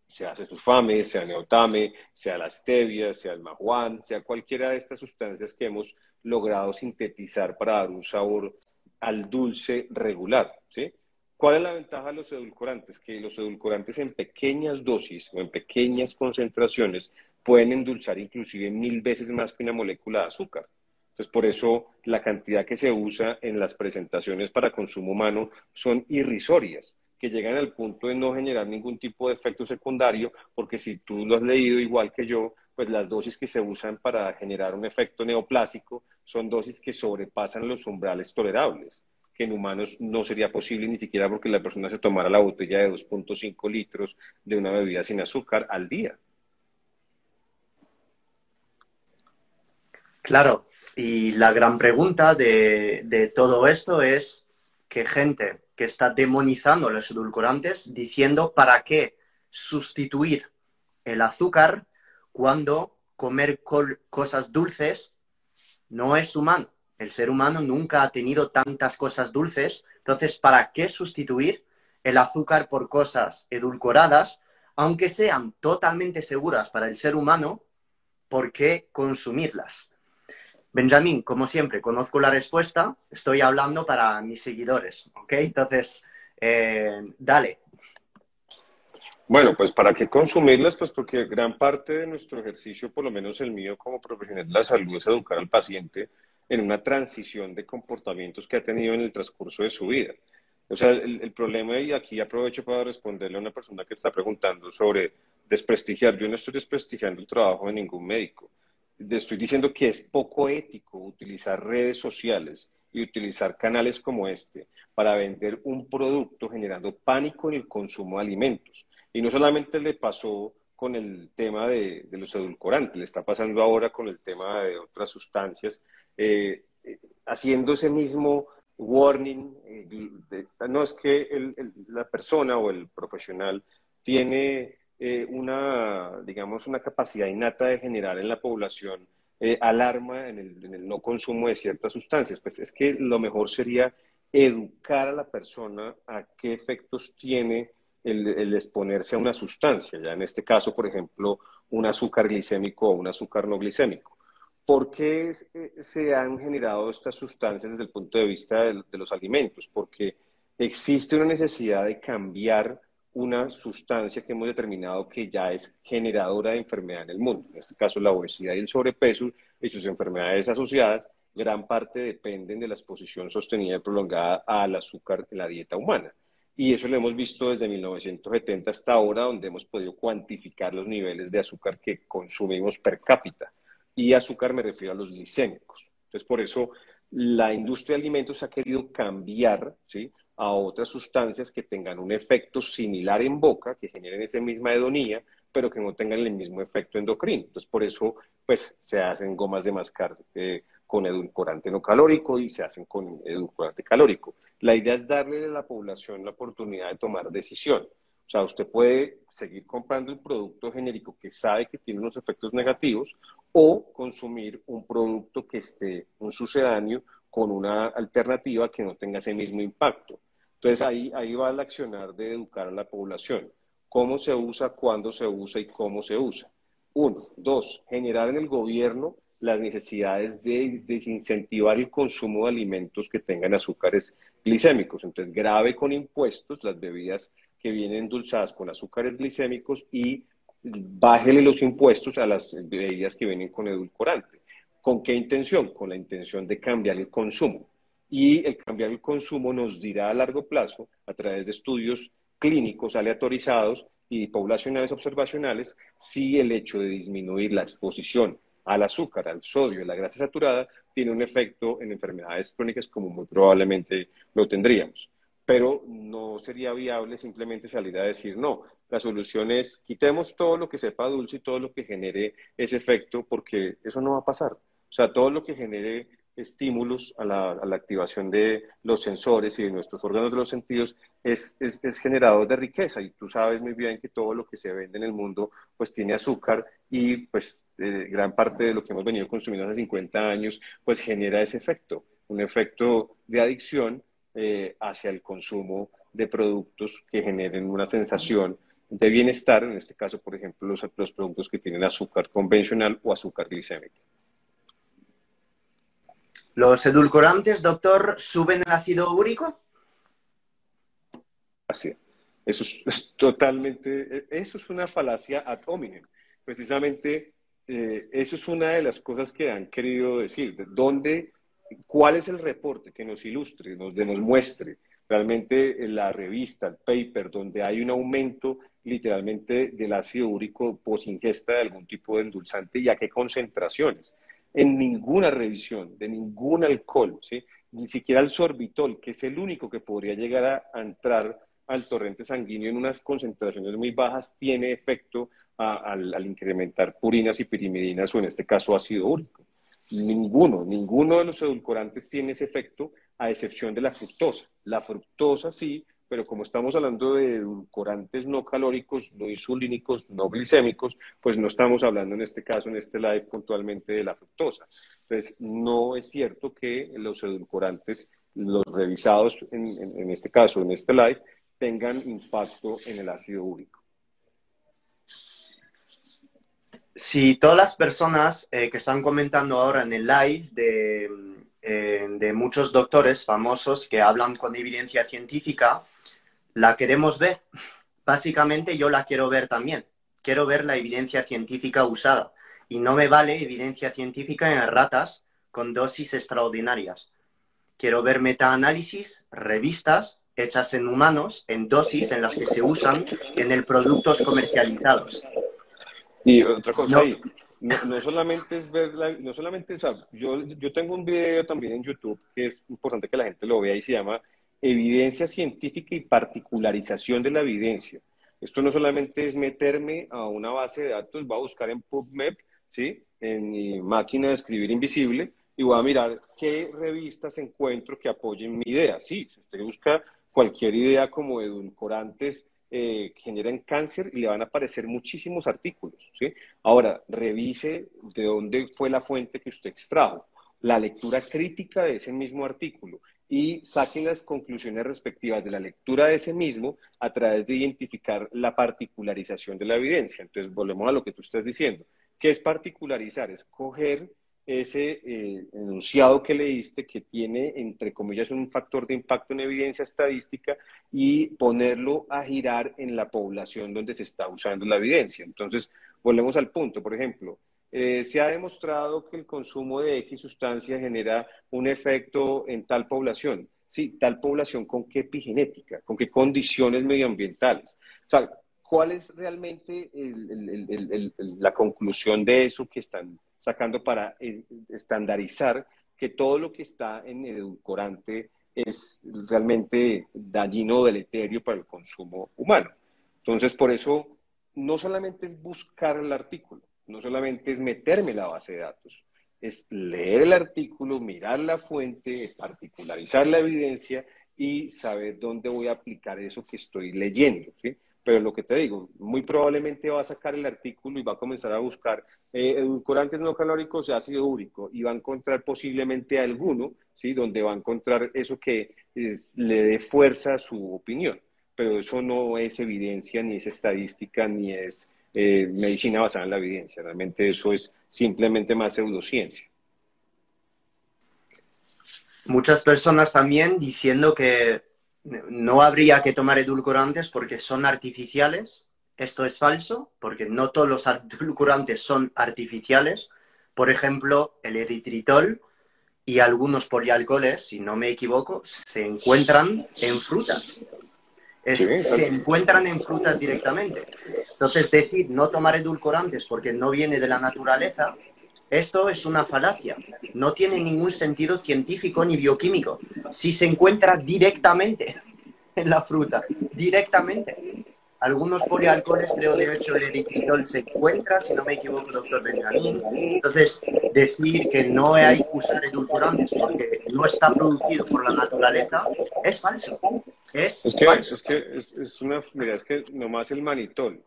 sea sulfame, sea neotame, sea la stevia, sea el mahuán, sea cualquiera de estas sustancias que hemos logrado sintetizar para dar un sabor al dulce regular. ¿Cuál es la ventaja de los edulcorantes? Que los edulcorantes en pequeñas dosis o en pequeñas concentraciones pueden endulzar inclusive mil veces más que una molécula de azúcar. Entonces, por eso la cantidad que se usa en las presentaciones para consumo humano son irrisorias que llegan al punto de no generar ningún tipo de efecto secundario, porque si tú lo has leído igual que yo, pues las dosis que se usan para generar un efecto neoplásico son dosis que sobrepasan los umbrales tolerables, que en humanos no sería posible ni siquiera porque la persona se tomara la botella de 2.5 litros de una bebida sin azúcar al día. Claro, y la gran pregunta de, de todo esto es que gente que está demonizando los edulcorantes diciendo para qué sustituir el azúcar cuando comer cosas dulces no es humano. El ser humano nunca ha tenido tantas cosas dulces, entonces, ¿para qué sustituir el azúcar por cosas edulcoradas, aunque sean totalmente seguras para el ser humano? ¿Por qué consumirlas? Benjamín, como siempre, conozco la respuesta, estoy hablando para mis seguidores, ¿ok? Entonces, eh, dale. Bueno, pues ¿para qué consumirlas? Pues porque gran parte de nuestro ejercicio, por lo menos el mío como profesional de la salud, es educar al paciente en una transición de comportamientos que ha tenido en el transcurso de su vida. O sea, el, el, problema, y aquí aprovecho para responderle a una persona que está preguntando sobre desprestigiar. Yo no estoy desprestigiando el trabajo de ningún médico estoy diciendo que es poco ético utilizar redes sociales y utilizar canales como este para vender un producto generando pánico en el consumo de alimentos. Y no solamente le pasó con el tema de, los edulcorantes, le está pasando ahora con el tema de otras sustancias, eh, haciendo ese mismo warning, eh, no es que la persona o el profesional tiene eh, una, digamos, una capacidad innata de generar en la población eh, alarma en el, no consumo de ciertas sustancias. Pues es que lo mejor sería educar a la persona a qué efectos tiene el, exponerse a una sustancia, ya en este caso, por ejemplo, un azúcar glicémico o un azúcar no glicémico. ¿Por qué eh, se han generado estas sustancias desde el punto de vista de los alimentos? Porque existe una necesidad de cambiar una sustancia que hemos determinado que ya es generadora de enfermedad en el mundo. En este caso, la obesidad y el sobrepeso y sus enfermedades asociadas, gran parte dependen de la exposición sostenida y prolongada al azúcar en la dieta humana. Y eso lo hemos visto desde 1970 hasta ahora, donde hemos podido cuantificar los niveles de azúcar que consumimos per cápita. Y azúcar me refiero a los glicémicos. Entonces, por eso la industria de alimentos ha querido cambiar, ¿sí? A otras sustancias que tengan un efecto similar en boca, que generen esa misma hedonía, pero que no tengan el mismo efecto endocrino. Entonces, por eso, pues, se hacen gomas de mascar eh, con edulcorante no calórico y se hacen con edulcorante calórico. La idea es darle a la población la oportunidad de tomar decisión. O sea, usted puede seguir comprando el producto genérico que sabe que tiene unos efectos negativos o consumir un producto que esté un sucedáneo con una alternativa que no tenga ese mismo impacto. Entonces ahí, ahí va el accionar de educar a la población. ¿Cómo se usa, cuándo se usa y cómo se usa? Uno. Dos, generar en el gobierno las necesidades de desincentivar el consumo de alimentos que tengan azúcares glicémicos. Entonces, grave con impuestos las bebidas que vienen endulzadas con azúcares glicémicos y bájele los impuestos a las bebidas que vienen con edulcorante. ¿Con qué intención? Con la intención de cambiar el consumo y el cambiar el consumo nos dirá a largo plazo, a través de estudios clínicos aleatorizados y poblacionales observacionales, si el hecho de disminuir la exposición al azúcar, al sodio, a la grasa saturada, tiene un efecto en enfermedades crónicas como muy probablemente lo tendríamos. Pero no sería viable simplemente salir a decir, no, la solución es quitemos todo lo que sepa dulce y todo lo que genere ese efecto, porque eso no va a pasar. O sea, todo lo que genere estímulos a la, activación de los sensores y de nuestros órganos de los sentidos es, es, generador de riqueza y tú sabes muy bien que todo lo que se vende en el mundo pues tiene azúcar y pues eh, gran parte de lo que hemos venido consumiendo hace 50 años pues genera ese efecto, un efecto de adicción eh, hacia el consumo de productos que generen una sensación de bienestar, en este caso por ejemplo los, los productos que tienen azúcar convencional o azúcar glicémico. ¿Los edulcorantes, doctor, suben el ácido úrico? Así. Eso es, totalmente, eso es una falacia ad hominem. Precisamente, eh, eso es una de las cosas que han querido decir. ¿Dónde, ¿Cuál es el reporte que nos ilustre, nos, nos muestre Realmente la revista, el paper, donde hay un aumento literalmente del ácido úrico pos ingesta de algún tipo de endulzante y a qué concentraciones. En ninguna revisión de ningún alcohol, ni siquiera el sorbitol, que es el único que podría llegar a, entrar al torrente sanguíneo en unas concentraciones muy bajas, tiene efecto al, al, incrementar purinas y pirimidinas o en este caso ácido úrico. Ninguno, ninguno de los edulcorantes tiene ese efecto a excepción de la fructosa. La fructosa sí, pero como estamos hablando de edulcorantes no calóricos, no insulínicos, no glicémicos, pues no estamos hablando en este caso, en este live, puntualmente de la fructosa. Entonces, no es cierto que los edulcorantes, los revisados en, este caso, en este live, tengan impacto en el ácido úrico. Si todas las personas eh, que están comentando ahora en el live de, eh, de muchos doctores famosos que hablan con evidencia científica, la queremos ver. [laughs] Básicamente yo la quiero ver también. Quiero ver la evidencia científica usada. Y no me vale evidencia científica en ratas con dosis extraordinarias. Quiero ver metaanálisis, revistas hechas en humanos, en dosis en las que se usan en el productos comercializados. Y otra cosa no, solamente es ver, no solamente, yo, yo tengo un video también en YouTube que es importante que la gente lo vea y se llama evidencia científica y particularización de la evidencia. Esto no solamente es meterme a una base de datos, voy a buscar en PubMed, ¿sí? en mi máquina de escribir invisible, y voy a mirar qué revistas encuentro que apoyen mi idea. Sí, si usted busca cualquier idea como edulcorantes eh, generan cáncer y le van a aparecer muchísimos artículos. ¿sí? Ahora, revise de dónde fue la fuente que usted extrajo, la lectura crítica de ese mismo artículo y saquen las conclusiones respectivas de la lectura de ese mismo a través de identificar la particularización de la evidencia. Entonces, volvemos a lo que tú estás diciendo. ¿Qué es particularizar? Es coger ese eh, enunciado que leíste que tiene, entre comillas, un factor de impacto en evidencia estadística y ponerlo a girar en la población donde se está usando la evidencia. Entonces, volvemos al punto. Por ejemplo, eh, se ha demostrado que el consumo de X sustancia genera un efecto en tal población. Sí, tal población con qué epigenética, con qué condiciones medioambientales. O sea, ¿cuál es realmente la conclusión de eso que están sacando para eh, estandarizar que todo lo que está en el edulcorante es realmente dañino o deleterio para el consumo humano? Entonces, por eso, no solamente es buscar el artículo, no solamente es meterme en la base de datos, es leer el artículo, mirar la fuente, particularizar la evidencia y saber dónde voy a aplicar eso que estoy leyendo. Pero lo que te digo, muy probablemente va a sacar el artículo y va a comenzar a buscar eh, edulcorantes no calóricos y ácido úrico y va a encontrar posiblemente alguno, ¿sí? donde va a encontrar eso que le dé fuerza a su opinión. Pero eso no es evidencia, ni es estadística, ni es eh, medicina basada en la evidencia. Realmente eso es simplemente más pseudociencia. Muchas personas también diciendo que no habría que tomar edulcorantes porque son artificiales. Esto es falso, porque no todos los edulcorantes son artificiales. Por ejemplo, el eritritol y algunos polialcoholes, si no me equivoco, se encuentran en frutas se encuentran en frutas directamente. Entonces, decir no tomar edulcorantes porque no viene de la naturaleza, esto es una falacia. No tiene ningún sentido científico ni bioquímico. Si se encuentra directamente en la fruta, directamente. Algunos polialcoholes, creo de hecho el eritritol se encuentra, si no me equivoco, doctor Benjamín. Entonces, decir que no hay que usar edulcorantes porque no está producido por la naturaleza es falso. Es, que, es que es, una, mira, es que nomás el manitol,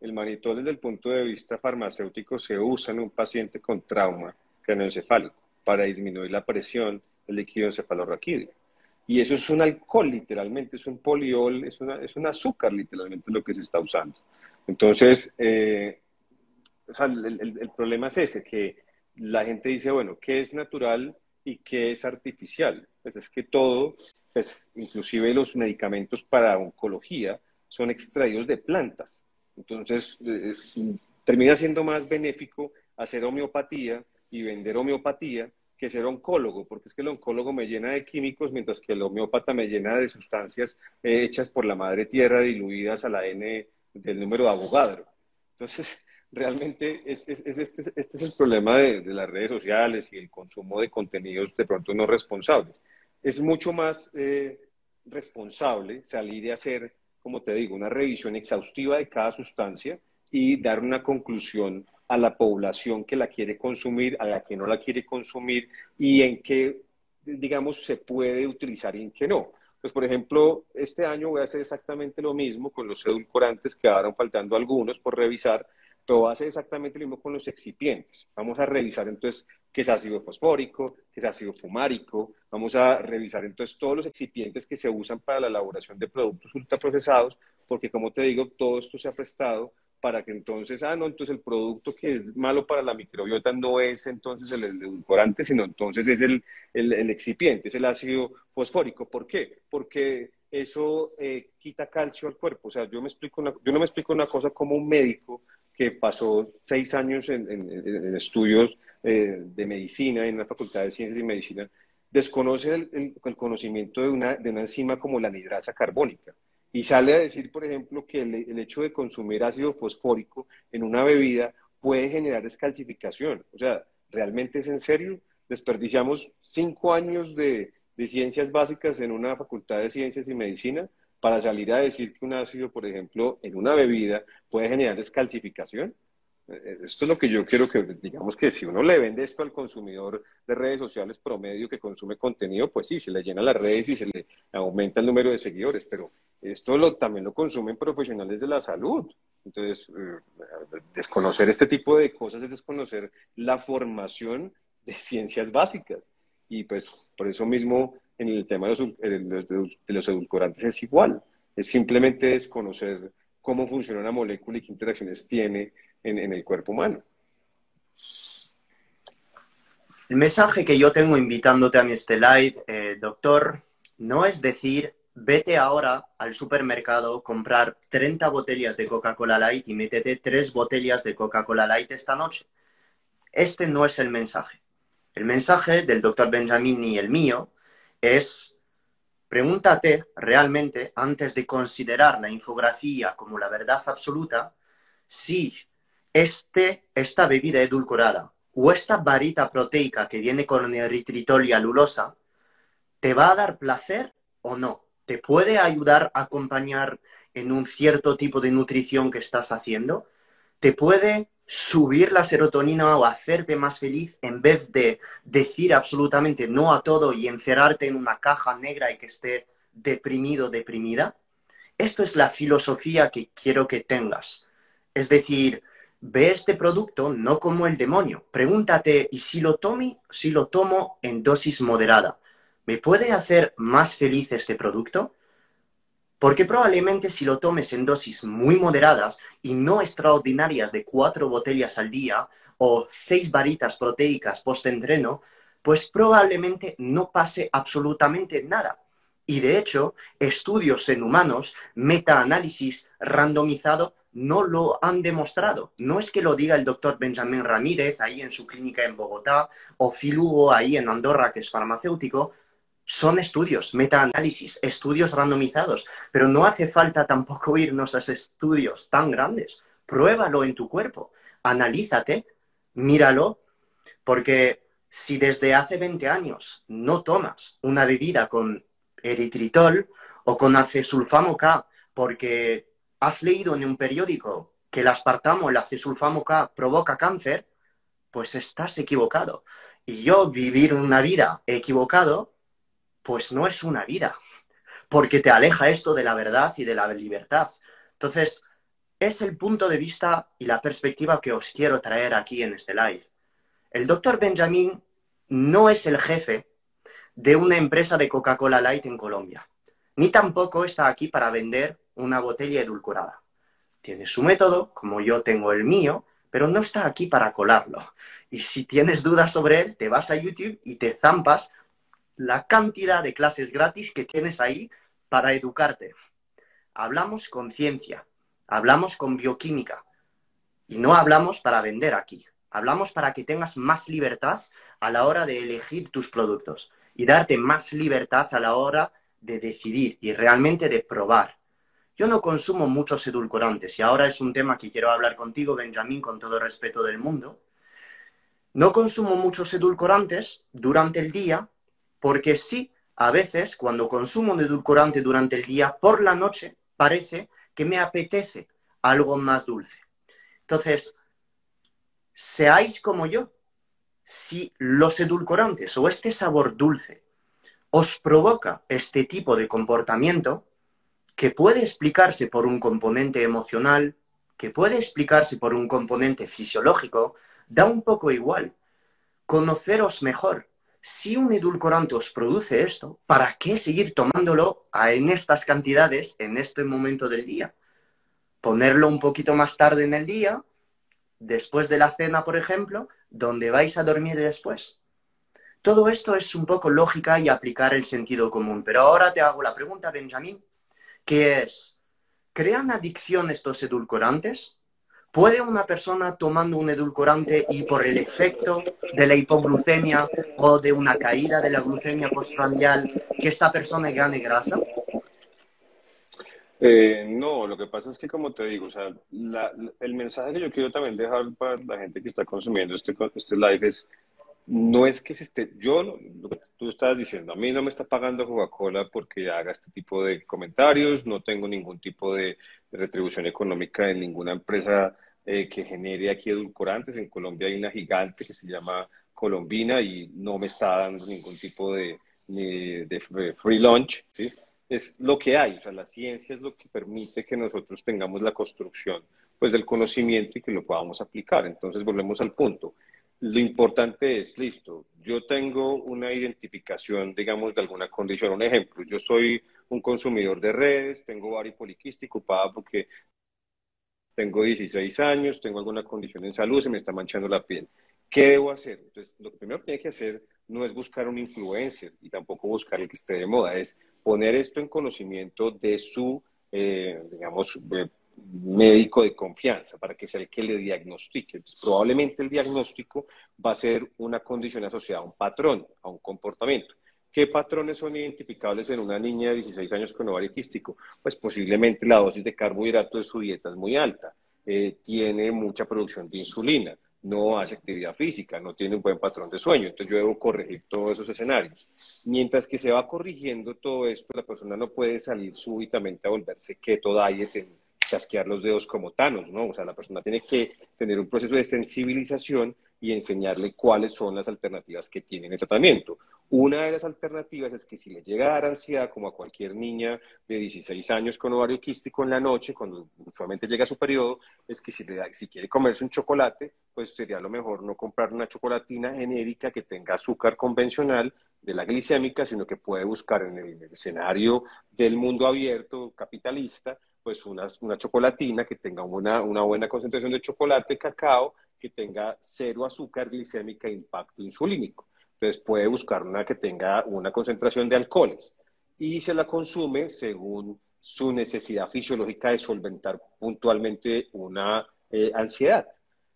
el manitol desde el punto de vista farmacéutico se usa en un paciente con trauma craneoencefálico para disminuir la presión del líquido encefalorraquídeo. Y eso es un alcohol, literalmente, es un poliol, es, una, es un azúcar, literalmente, lo que se está usando. Entonces, eh, el, el, problema es ese, que la gente dice, bueno, ¿qué es natural y qué es artificial? Pues es que todo, pues inclusive los medicamentos para oncología, son extraídos de plantas. Entonces, eh, termina siendo más benéfico hacer homeopatía y vender homeopatía que ser oncólogo, porque es que el oncólogo me llena de químicos, mientras que el homeópata me llena de sustancias eh, hechas por la madre tierra diluidas a la N del número de Avogadro. Entonces, [laughs] realmente este, este, es el problema de, las redes sociales y el consumo de contenidos de pronto no responsables. Es mucho más eh, responsable salir y hacer, como te digo, una revisión exhaustiva de cada sustancia y dar una conclusión a la población que la quiere consumir, a la que no la quiere consumir y en qué, digamos, se puede utilizar y en qué no. Pues, por ejemplo, este año voy a hacer exactamente lo mismo con los edulcorantes, quedaron faltando algunos por revisar, pero voy a hacer exactamente lo mismo con los excipientes. Vamos a revisar entonces qué es ácido fosfórico, qué es ácido fumárico, vamos a revisar entonces todos los excipientes que se usan para la elaboración de productos ultraprocesados, porque como te digo, todo esto se ha prestado para que entonces, ah, no, entonces el producto que es malo para la microbiota no es entonces el, edulcorante, sino entonces es el, el, excipiente, es el ácido fosfórico. ¿Por qué? Porque eso eh, quita calcio al cuerpo. O sea, yo, me explico yo no me explico una cosa como un médico que pasó seis años en, estudios eh, de medicina en la Facultad de Ciencias y Medicina, desconoce el, el conocimiento de una, de una enzima como la nidrasa carbónica y sale a decir, por ejemplo, que el, hecho de consumir ácido fosfórico en una bebida puede generar descalcificación. O sea, ¿realmente es en serio? Desperdiciamos cinco años de, de ciencias básicas en una facultad de ciencias y medicina para salir a decir que un ácido, por ejemplo, en una bebida puede generar descalcificación. Eh, esto es lo que yo quiero que, digamos que si uno le vende esto al consumidor de redes sociales promedio que consume contenido, pues sí, se le llena las redes y se le aumenta el número de seguidores, pero esto también lo consumen profesionales de la salud. Entonces, eh, desconocer este tipo de cosas es desconocer la formación de ciencias básicas. Y pues por eso mismo en el tema de los, edulcorantes es igual. Es simplemente desconocer cómo funciona una molécula y qué interacciones tiene en, el cuerpo humano. El mensaje que yo tengo invitándote a mi este live, eh, doctor, no es decir, vete ahora al supermercado, comprar 30 botellas de Coca-Cola Light y métete tres botellas de Coca-Cola Light esta noche. Este no es el mensaje. El mensaje del doctor Benjamin y el mío es, pregúntate realmente, antes de considerar la infografía como la verdad absoluta, si este, esta bebida edulcorada o esta varita proteica que viene con eritritol y alulosa, ¿te va a dar placer o no? ¿Te puede ayudar a acompañar en un cierto tipo de nutrición que estás haciendo? ¿Te puede subir la serotonina o hacerte más feliz en vez de decir absolutamente no a todo y encerrarte en una caja negra y que esté deprimido, deprimida? Esto es la filosofía que quiero que tengas. Es decir, ve este producto no como el demonio. Pregúntate, ¿y si lo, tomo, si lo tomo en dosis moderada? ¿Me puede hacer más feliz este producto? Porque probablemente si lo tomes en dosis muy moderadas y no extraordinarias de cuatro botellas al día o seis varitas proteicas post-entreno, pues probablemente no pase absolutamente nada. Y de hecho, estudios en humanos, metaanálisis randomizado, no lo han demostrado. No es que lo diga el doctor Benjamín Ramírez ahí en su clínica en Bogotá o Phil Hugo ahí en Andorra, que es farmacéutico. Son estudios, metaanálisis, estudios randomizados, pero no hace falta tampoco irnos a estudios tan grandes. Pruébalo en tu cuerpo, analízate, míralo, porque si desde hace 20 años no tomas una bebida con eritritol o con acesulfamo K porque has leído en un periódico que el aspartamo, el acesulfamo K, provoca cáncer, pues estás equivocado. Y yo vivir una vida equivocado, pues no es una vida, porque te aleja esto de la verdad y de la libertad. Entonces, es el punto de vista y la perspectiva que os quiero traer aquí en este live. El doctor Benjamin no es el jefe de una empresa de Coca-Cola Light en Colombia, ni tampoco está aquí para vender una botella edulcorada. Tiene su método, como yo tengo el mío, pero no está aquí para colarlo. Y si tienes dudas sobre él, te vas a YouTube y te zampas la cantidad de clases gratis que tienes ahí para educarte. Hablamos con ciencia, hablamos con bioquímica y no hablamos para vender aquí. Hablamos para que tengas más libertad a la hora de elegir tus productos y darte más libertad a la hora de decidir y realmente de probar. Yo no consumo muchos edulcorantes y ahora es un tema que quiero hablar contigo, Benjamín, con todo el respeto del mundo. No consumo muchos edulcorantes durante el día porque sí, a veces cuando consumo un edulcorante durante el día, por la noche parece que me apetece algo más dulce. Entonces, seáis como yo. Si los edulcorantes o este sabor dulce os provoca este tipo de comportamiento, que puede explicarse por un componente emocional, que puede explicarse por un componente fisiológico, da un poco igual. Conoceros mejor. Si un edulcorante os produce esto, ¿para qué seguir tomándolo en estas cantidades en este momento del día? Ponerlo un poquito más tarde en el día, después de la cena, por ejemplo, donde vais a dormir después. Todo esto es un poco lógica y aplicar el sentido común. Pero ahora te hago la pregunta, Benjamín, que es, ¿crean adicción estos edulcorantes? ¿Puede una persona tomando un edulcorante y por el efecto de la hipoglucemia o de una caída de la glucemia postprandial que esta persona gane grasa? Eh, no, lo que pasa es que como te digo, o sea, el mensaje que yo quiero también dejar para la gente que está consumiendo este, este live es no es que se esté, yo, lo que tú estabas diciendo, a mí no me está pagando Coca-Cola porque haga este tipo de comentarios, no tengo ningún tipo de, retribución económica en ninguna empresa eh, que genere aquí edulcorantes. En Colombia hay una gigante que se llama Colombina y no me está dando ningún tipo de, de free lunch. ¿sí? Es lo que hay, o sea, la ciencia es lo que permite que nosotros tengamos la construcción pues, del conocimiento y que lo podamos aplicar. Entonces, volvemos al punto lo importante es, listo, yo tengo una identificación, digamos, de alguna condición. Un ejemplo, yo soy un consumidor de redes, tengo ovario poliquístico, porque tengo 16 años, tengo alguna condición en salud, se me está manchando la piel. ¿Qué debo hacer? Entonces, lo primero que tiene que hacer no es buscar un influencer y tampoco buscar el que esté de moda, es poner esto en conocimiento de su, eh, digamos, médico de confianza para que sea el que le diagnostique. probablemente el diagnóstico va a ser una condición asociada a un patrón, a un comportamiento. ¿Qué patrones son identificables en una niña de 16 años con ovario quístico? Pues posiblemente la dosis de carbohidrato de su dieta es muy alta, eh, tiene mucha producción de insulina, no hace actividad física, no tiene un buen patrón de sueño. Entonces yo debo corregir todos esos escenarios. Mientras que se va corrigiendo todo esto, la persona no puede salir súbitamente a volverse keto diet en chasquear los dedos como Thanos, ¿no? O sea, la persona tiene que tener un proceso de sensibilización y enseñarle cuáles son las alternativas que tiene en el tratamiento. Una de las alternativas es que si le llega a dar ansiedad, como a cualquier niña de 16 años con ovario quístico en la noche, cuando usualmente llega su periodo, es que si, le da, si quiere comerse un chocolate, pues sería lo mejor no comprar una chocolatina genérica que tenga azúcar convencional de la glicémica, sino que puede buscar en el escenario del mundo abierto capitalista pues una, una chocolatina que tenga una, una, buena concentración de chocolate, cacao, que tenga cero azúcar glicémica e impacto insulínico. Entonces puede buscar una que tenga una concentración de alcoholes y se la consume según su necesidad fisiológica de solventar puntualmente una eh, ansiedad.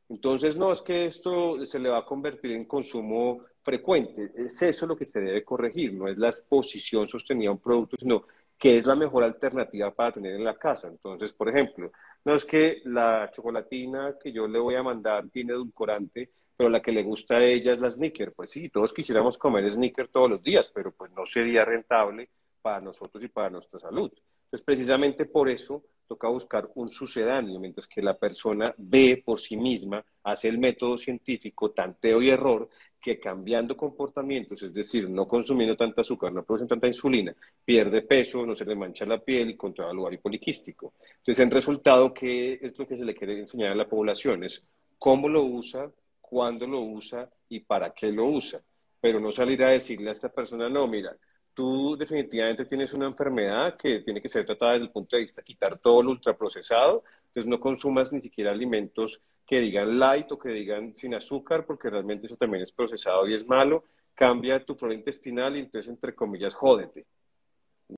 Entonces, no es que esto se le va a convertir en consumo frecuente, es eso lo que se debe corregir, no es la exposición sostenida a un producto, sino qué es la mejor alternativa para tener en la casa. Entonces, por ejemplo, no es que la chocolatina que yo le voy a mandar tiene edulcorante, pero la que le gusta a ella es la sneaker. Pues sí, todos quisiéramos comer sneaker todos los días, pero pues no sería rentable para nosotros y para nuestra salud. Entonces, precisamente por eso toca buscar un sucedáneo, mientras que la persona ve por sí misma, hace el método científico, tanteo y error, que cambiando comportamientos, es decir, no consumiendo tanta azúcar, no produciendo tanta insulina, pierde peso, no se le mancha la piel y controla el ovario poliquístico. Entonces, en resultado, ¿qué es lo que se le quiere enseñar a la población? Es cómo lo usa, cuándo lo usa y para qué lo usa. Pero no salir a decirle a esta persona, no, mira, tú definitivamente tienes una enfermedad que tiene que ser tratada desde el punto de vista de quitar todo lo ultraprocesado, entonces no consumas ni siquiera alimentos que digan light o que digan sin azúcar, porque realmente eso también es procesado y es malo, cambia tu flora intestinal y entonces, entre comillas, jódete.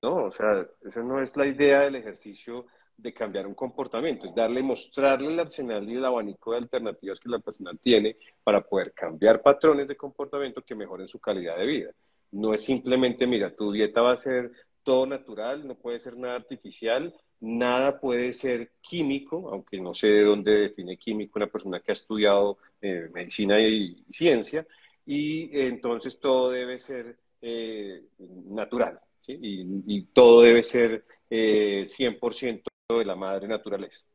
No, o sea, esa no es la idea del ejercicio de cambiar un comportamiento, es darle, mostrarle el arsenal y el abanico de alternativas que la persona tiene para poder cambiar patrones de comportamiento que mejoren su calidad de vida. No es simplemente, mira, tu dieta va a ser todo natural, no puede ser nada artificial, nada puede ser químico, aunque no sé de dónde define químico una persona que ha estudiado eh, medicina y, ciencia, y entonces todo debe ser eh, natural, y, todo debe ser 100% eh, de la madre naturaleza.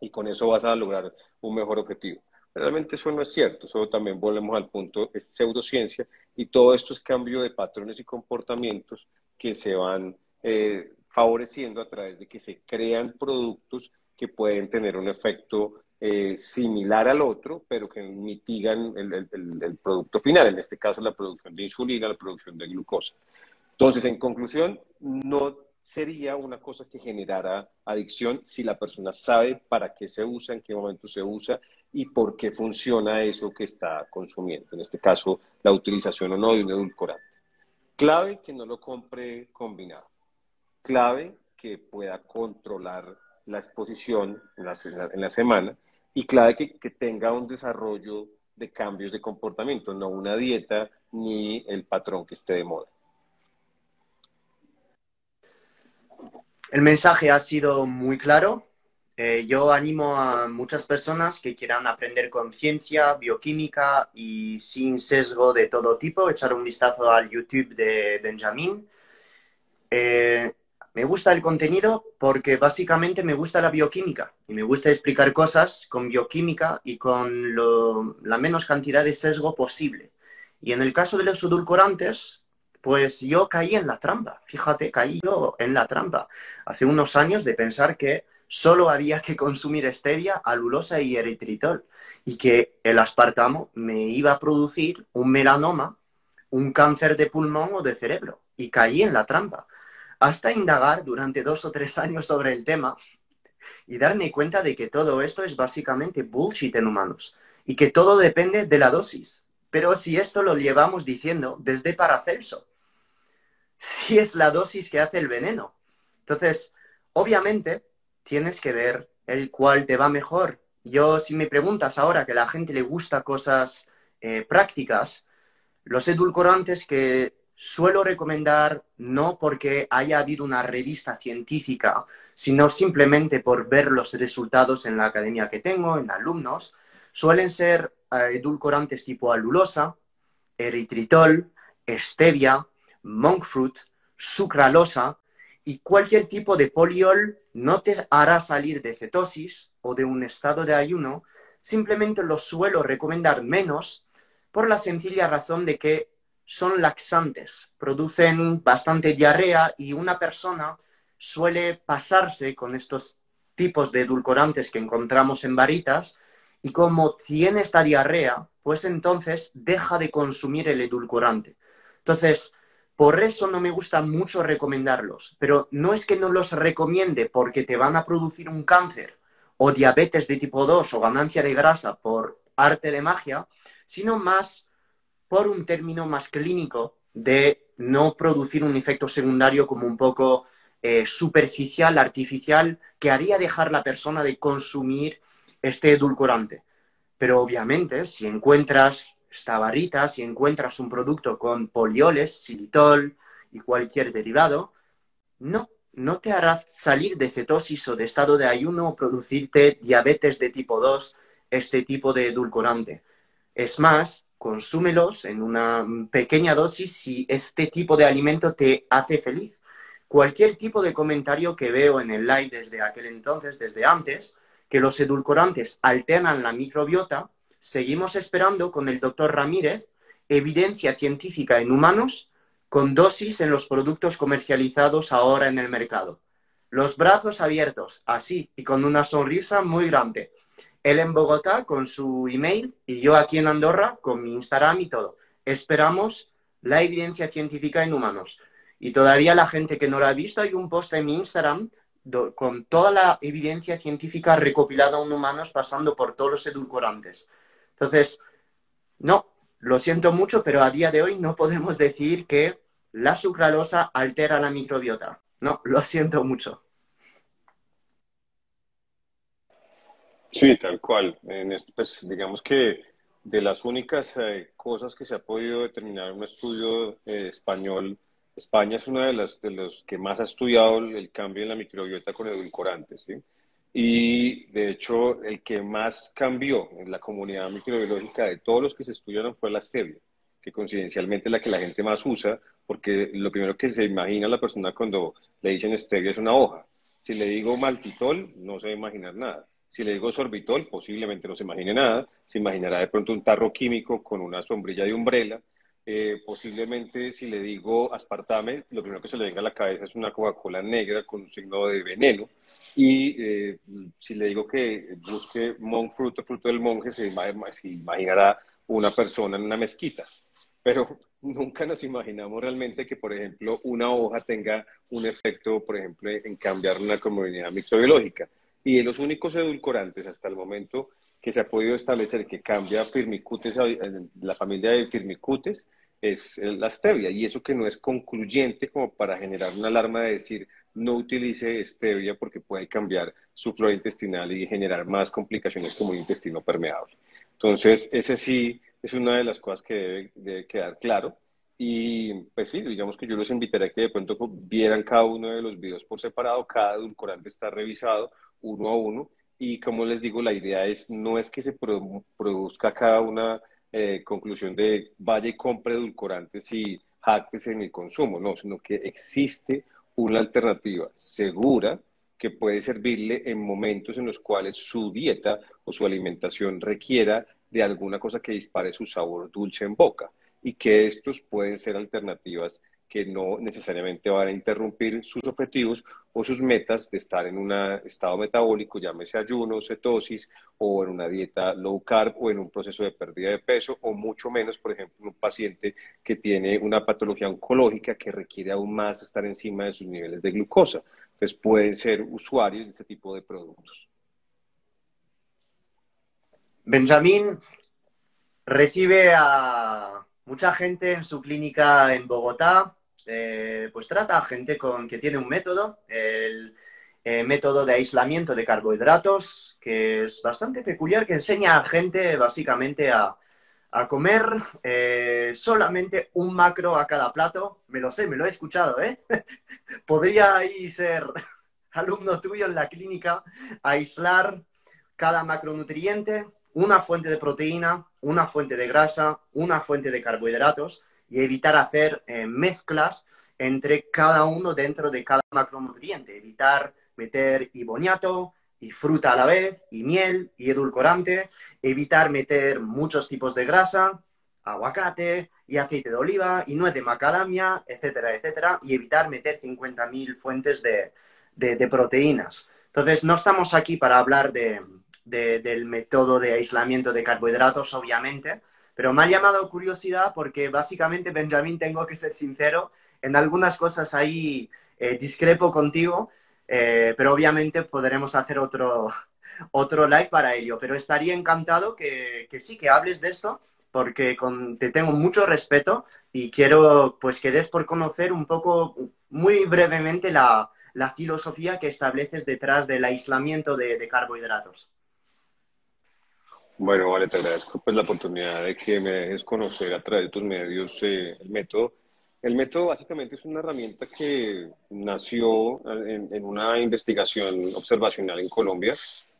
Y con eso vas a lograr un mejor objetivo. Realmente eso no es cierto, eso también volvemos al punto, es pseudociencia y todo esto es cambio de patrones y comportamientos que se van eh, favoreciendo a través de que se crean productos que pueden tener un efecto eh, similar al otro, pero que mitigan el, el, producto final, en este caso la producción de insulina, la producción de glucosa. Entonces, en conclusión, no sería una cosa que generara adicción si la persona sabe para qué se usa, en qué momento se usa y por qué funciona eso que está consumiendo. En este caso, la utilización o no de un edulcorante. Clave que no lo compre combinado. Clave que pueda controlar la exposición en la, semana y clave que, que tenga un desarrollo de cambios de comportamiento, no una dieta ni el patrón que esté de moda. El mensaje ha sido muy claro. Eh, yo animo a muchas personas que quieran aprender conciencia, bioquímica y sin sesgo de todo tipo, echar un vistazo al YouTube de Benjamín. Eh, me gusta el contenido porque básicamente me gusta la bioquímica y me gusta explicar cosas con bioquímica y con la menos cantidad de sesgo posible. Y en el caso de los edulcorantes, pues yo caí en la trampa, fíjate, caí yo en la trampa hace unos años de pensar que solo había que consumir stevia, alulosa y eritritol y que el aspartamo me iba a producir un melanoma, un cáncer de pulmón o de cerebro. Y caí en la trampa, hasta indagar durante dos o tres años sobre el tema y darme cuenta de que todo esto es básicamente bullshit en humanos y que todo depende de la dosis. Pero si esto lo llevamos diciendo desde Paracelso, si es la dosis que hace el veneno. Entonces, obviamente, tienes que ver el cual te va mejor. Yo, si me preguntas ahora que a la gente le gusta cosas eh, prácticas, los edulcorantes que suelo recomendar no porque haya habido una revista científica, sino simplemente por ver los resultados en la academia que tengo, en alumnos, suelen ser eh, edulcorantes tipo alulosa, eritritol, stevia, monk fruit, sucralosa y cualquier tipo de poliol no te hará salir de cetosis o de un estado de ayuno, simplemente lo suelo recomendar menos por la sencilla razón de que son laxantes, producen bastante diarrea y una persona suele pasarse con estos tipos de edulcorantes que encontramos en varitas y como tiene esta diarrea, pues entonces deja de consumir el edulcorante. Entonces, por eso no me gusta mucho recomendarlos, pero no es que no los recomiende porque te van a producir un cáncer o diabetes de tipo 2 o ganancia de grasa por arte de magia, sino más por un término más clínico de no producir un efecto secundario como un poco eh, superficial, artificial, que haría dejar la persona de consumir este edulcorante. Pero obviamente, si encuentras esta barrita, si encuentras un producto con polioles, xilitol y cualquier derivado, no, no te hará salir de cetosis o de estado de ayuno o producirte diabetes de tipo 2, este tipo de edulcorante. Es más, consúmelos en una pequeña dosis si este tipo de alimento te hace feliz. Cualquier tipo de comentario que veo en el live desde aquel entonces, desde antes, que los edulcorantes alternan la microbiota, seguimos esperando con el doctor Ramírez evidencia científica en humanos con dosis en los productos comercializados ahora en el mercado. Los brazos abiertos, así, y con una sonrisa muy grande. Él en Bogotá con su email y yo aquí en Andorra con mi Instagram y todo. Esperamos la evidencia científica en humanos. Y todavía la gente que no lo ha visto, hay un post en mi Instagram con toda la evidencia científica recopilada en humanos pasando por todos los edulcorantes. Entonces, no, lo siento mucho, pero a día de hoy no podemos decir que la sucralosa altera la microbiota. No, lo siento mucho. Sí, tal cual. En este, pues, digamos que de las únicas eh, cosas que se ha podido determinar en un estudio eh, español, España es una de las de los que más ha estudiado el, cambio en la microbiota con edulcorantes, ¿sí? Y de hecho, el que más cambió en la comunidad microbiológica de todos los que se estudiaron fue la stevia, que coincidencialmente es la que la gente más usa, porque lo primero que se imagina la persona cuando le dicen stevia es una hoja. Si le digo maltitol, no se va a imaginar nada. Si le digo sorbitol, posiblemente no se imagine nada. Se imaginará de pronto un tarro químico con una sombrilla de umbrella eh, posiblemente si le digo aspartame, lo primero que se le venga a la cabeza es una Coca-Cola negra con un signo de veneno. Y eh, si le digo que busque monk fruto, fruto del monje, se, imaginará una persona en una mezquita. Pero [laughs] nunca nos imaginamos realmente que, por ejemplo, una hoja tenga un efecto, por ejemplo, en cambiar una comunidad microbiológica. Y de los únicos edulcorantes hasta el momento que se ha podido establecer que cambia firmicutes, la familia de firmicutes, es la stevia. Y eso que no es concluyente como para generar una alarma de decir no utilice stevia porque puede cambiar su flora intestinal y generar más complicaciones como un intestino permeable. Entonces, ese sí es una de las cosas que debe, debe quedar claro. Y pues sí, digamos que yo los invitaría a que de pronto vieran cada uno de los videos por separado, cada edulcorante está revisado uno a uno y como les digo, la idea es no es que se produzca cada una eh, conclusión de vaya y compre edulcorantes y jactes en el consumo, no, sino que existe una alternativa segura que puede servirle en momentos en los cuales su dieta o su alimentación requiera de alguna cosa que dispare su sabor dulce en boca y que estos pueden ser alternativas que no necesariamente van a interrumpir sus objetivos o sus metas de estar en un estado metabólico, llámese ayuno, cetosis, o en una dieta low carb, o en un proceso de pérdida de peso, o mucho menos, por ejemplo, un paciente que tiene una patología oncológica que requiere aún más estar encima de sus niveles de glucosa. Entonces pueden ser usuarios de este tipo de productos. Benjamín recibe a mucha gente en su clínica en Bogotá eh, pues trata a gente con, que tiene un método, el eh, método de aislamiento de carbohidratos, que es bastante peculiar, que enseña a gente básicamente a, comer eh, solamente un macro a cada plato. Me lo sé, me lo he escuchado, ¿eh? [laughs] Podría ahí ser [laughs] alumno tuyo en la clínica, aislar cada macronutriente, una fuente de proteína, una fuente de grasa, una fuente de carbohidratos y evitar hacer eh, mezclas entre cada uno dentro de cada macronutriente. Evitar meter y boniato y fruta a la vez, y miel y edulcorante. Evitar meter muchos tipos de grasa, aguacate y aceite de oliva y nuez de macadamia, etcétera, etcétera. Y evitar meter 50.000 fuentes de, de, proteínas. Entonces, no estamos aquí para hablar de, del método de aislamiento de carbohidratos, obviamente, pero me ha llamado curiosidad porque básicamente, Benjamín, tengo que ser sincero, en algunas cosas ahí eh, discrepo contigo, eh, pero obviamente podremos hacer otro, [laughs] otro live para ello. Pero estaría encantado que, que sí, que hables de esto, porque con, te tengo mucho respeto y quiero pues que des por conocer un poco, muy brevemente, la, la filosofía que estableces detrás del aislamiento de carbohidratos. Bueno, vale, te agradezco pues, la oportunidad de que me dejes conocer a través de tus medios eh, el método. El método básicamente es una herramienta que nació en, una investigación observacional en Colombia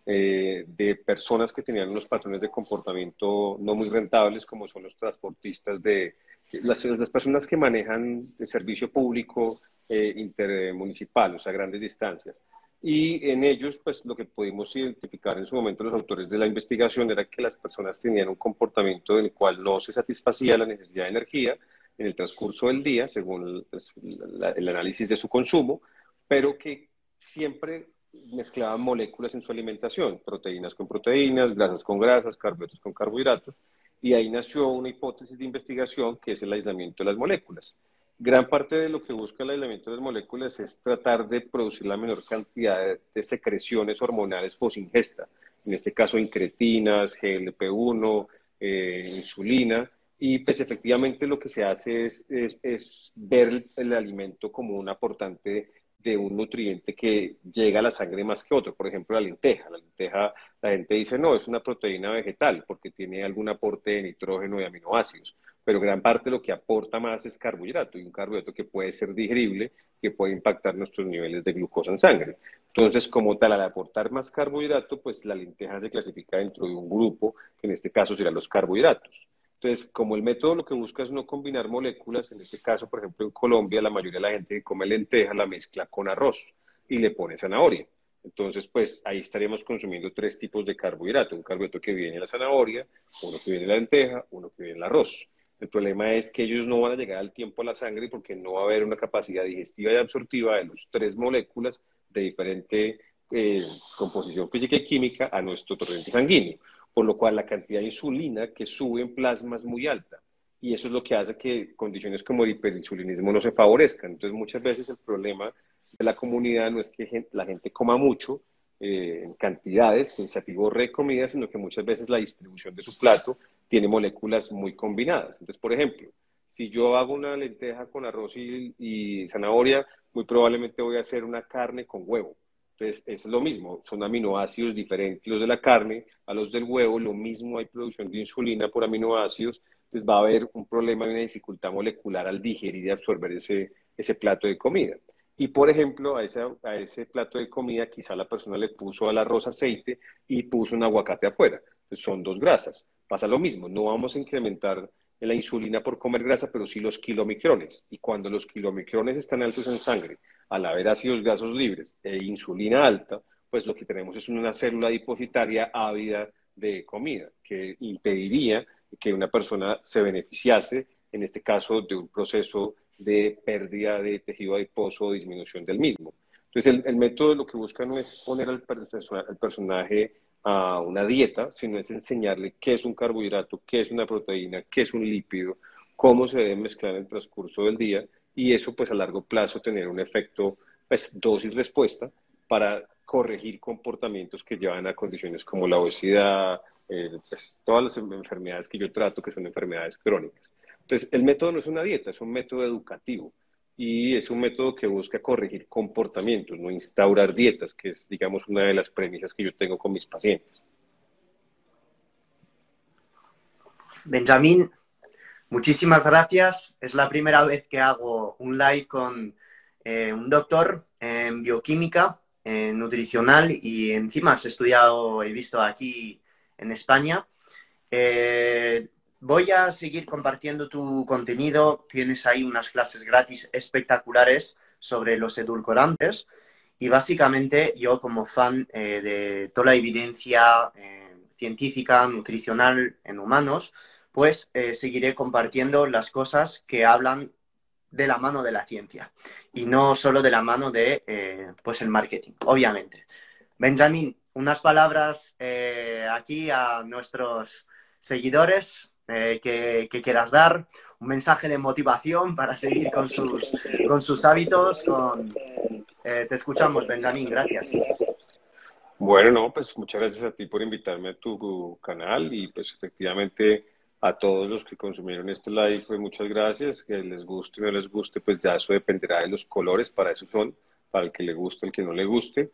eh, de personas que tenían unos patrones de comportamiento no muy rentables, como son los transportistas de las, personas que manejan el servicio público eh, intermunicipal, o sea, grandes distancias. Y en ellos, pues lo que pudimos identificar en su momento los autores de la investigación era que las personas tenían un comportamiento en el cual no se satisfacía la necesidad de energía en el transcurso del día, según pues, el, análisis de su consumo, pero que siempre mezclaban moléculas en su alimentación, proteínas con proteínas, grasas con grasas, carbohidratos con carbohidratos, y ahí nació una hipótesis de investigación que es el aislamiento de las moléculas. Gran parte de lo que busca el aislamiento de las moléculas es tratar de producir la menor cantidad de, secreciones hormonales post-ingesta, en este caso incretinas, GLP-1, eh, insulina, y pues efectivamente lo que se hace es, es, ver el, alimento como un aportante de un nutriente que llega a la sangre más que otro. Por ejemplo, la lenteja. La lenteja, la gente dice, no, es una proteína vegetal porque tiene algún aporte de nitrógeno y aminoácidos. Pero gran parte de lo que aporta más es carbohidrato y un carbohidrato que puede ser digerible, que puede impactar nuestros niveles de glucosa en sangre. Entonces, como tal, al aportar más carbohidrato, pues la lenteja se clasifica dentro de un grupo, que en este caso serán los carbohidratos. Entonces, como el método lo que busca es no combinar moléculas, en este caso, por ejemplo, en Colombia, la mayoría de la gente que come lenteja la mezcla con arroz y le pone zanahoria. Entonces, pues ahí estaríamos consumiendo tres tipos de carbohidrato. Un carbohidrato que viene en la zanahoria, uno que viene en la lenteja, uno que viene en el arroz. El problema es que ellos no van a llegar al tiempo a la sangre porque no va a haber una capacidad digestiva y absortiva de las tres moléculas de diferente eh, composición física y química a nuestro torrente sanguíneo por lo cual la cantidad de insulina que sube en plasma es muy alta. Y eso es lo que hace que condiciones como el hiperinsulinismo no se favorezcan. Entonces, muchas veces el problema de la comunidad no es que la gente coma mucho eh, en cantidades, en re de comida, sino que muchas veces la distribución de su plato tiene moléculas muy combinadas. Entonces, por ejemplo, si yo hago una lenteja con arroz y, zanahoria, muy probablemente voy a hacer una carne con huevo entonces, es lo mismo, son aminoácidos diferentes los de la carne a los del huevo, lo mismo hay producción de insulina por aminoácidos, entonces va a haber un problema y una dificultad molecular al digerir y absorber ese, ese plato de comida. Y por ejemplo, a ese, a ese plato de comida quizá la persona le puso al arroz aceite y puso un aguacate afuera. Entonces son dos grasas. Pasa lo mismo, no vamos a incrementar la insulina por comer grasa, pero sí los kilomicrones. Y cuando los kilomicrones están altos en sangre, al haber ácidos grasos libres e insulina alta, pues lo que tenemos es una célula adipositaria ávida de comida, que impediría que una persona se beneficiase, en este caso, de un proceso de pérdida de tejido adiposo o disminución del mismo. Entonces, el, método lo que busca no es poner al personaje a una dieta, sino es enseñarle qué es un carbohidrato, qué es una proteína, qué es un lípido, cómo se debe mezclar en el transcurso del día y eso pues a largo plazo tener un efecto pues dosis-respuesta para corregir comportamientos que llevan a condiciones como la obesidad, eh, pues, todas las enfermedades que yo trato que son enfermedades crónicas. Entonces, el método no es una dieta, es un método educativo y es un método que busca corregir comportamientos, no instaurar dietas, que es, digamos, una de las premisas que yo tengo con mis pacientes. Benjamín, Muchísimas gracias. Es la primera vez que hago un live con eh, un doctor en bioquímica, en nutricional y encima has estudiado, he visto aquí en España. Eh, voy a seguir compartiendo tu contenido. Tienes ahí unas clases gratis espectaculares sobre los edulcorantes. Y básicamente yo como fan eh, de toda la evidencia científica, nutricional en humanos, pues eh, seguiré compartiendo las cosas que hablan de la mano de la ciencia y no solo de la mano de eh, pues el marketing, obviamente. Benjamín, unas palabras eh, aquí a nuestros seguidores que, quieras dar, un mensaje de motivación para seguir con sus, con sus hábitos. te escuchamos, Benjamín, gracias. Bueno, no, pues muchas gracias a ti por invitarme a tu canal y pues efectivamente a todos los que consumieron este live, pues muchas gracias. Que les guste o no les guste, pues ya eso dependerá de los colores, para eso son, para el que le guste, el que no le guste.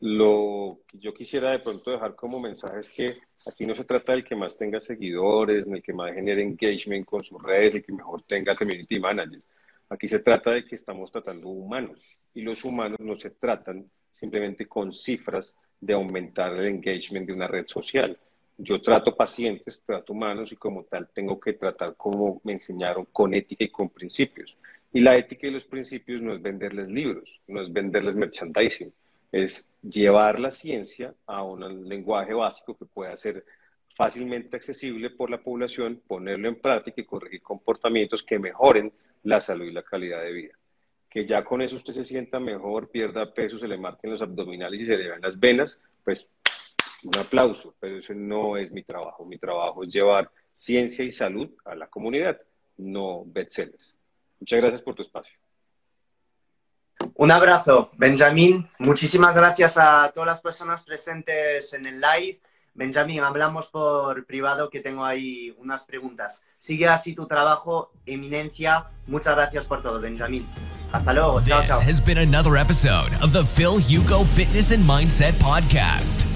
Lo que yo quisiera de pronto dejar como mensaje es que aquí no se trata del que más tenga seguidores, ni el que más genere engagement con sus redes, el que mejor tenga community manager. Aquí se trata de que estamos tratando humanos y los humanos no se tratan simplemente con cifras de aumentar el engagement de una red social yo trato pacientes, trato humanos y como tal tengo que tratar como me enseñaron con ética y con principios. Y la ética y los principios no es venderles libros, no es venderles merchandising, es llevar la ciencia a un lenguaje básico que pueda ser fácilmente accesible por la población, ponerlo en práctica y corregir comportamientos que mejoren la salud y la calidad de vida. Que ya con eso usted se sienta mejor, pierda peso, se le marquen los abdominales y se le vean las venas, pues un aplauso, pero ese no es mi trabajo. Mi trabajo es llevar ciencia y salud a la comunidad, no bestsellers. Muchas gracias por tu espacio. Un abrazo, Benjamín. Muchísimas gracias a todas las personas presentes en el live. Benjamín, hablamos por privado que tengo ahí unas preguntas. Sigue así tu trabajo, eminencia. Muchas gracias por todo, Benjamín. Hasta luego. Chao, chao. has been another episode of the Phil Hugo Fitness and Mindset Podcast.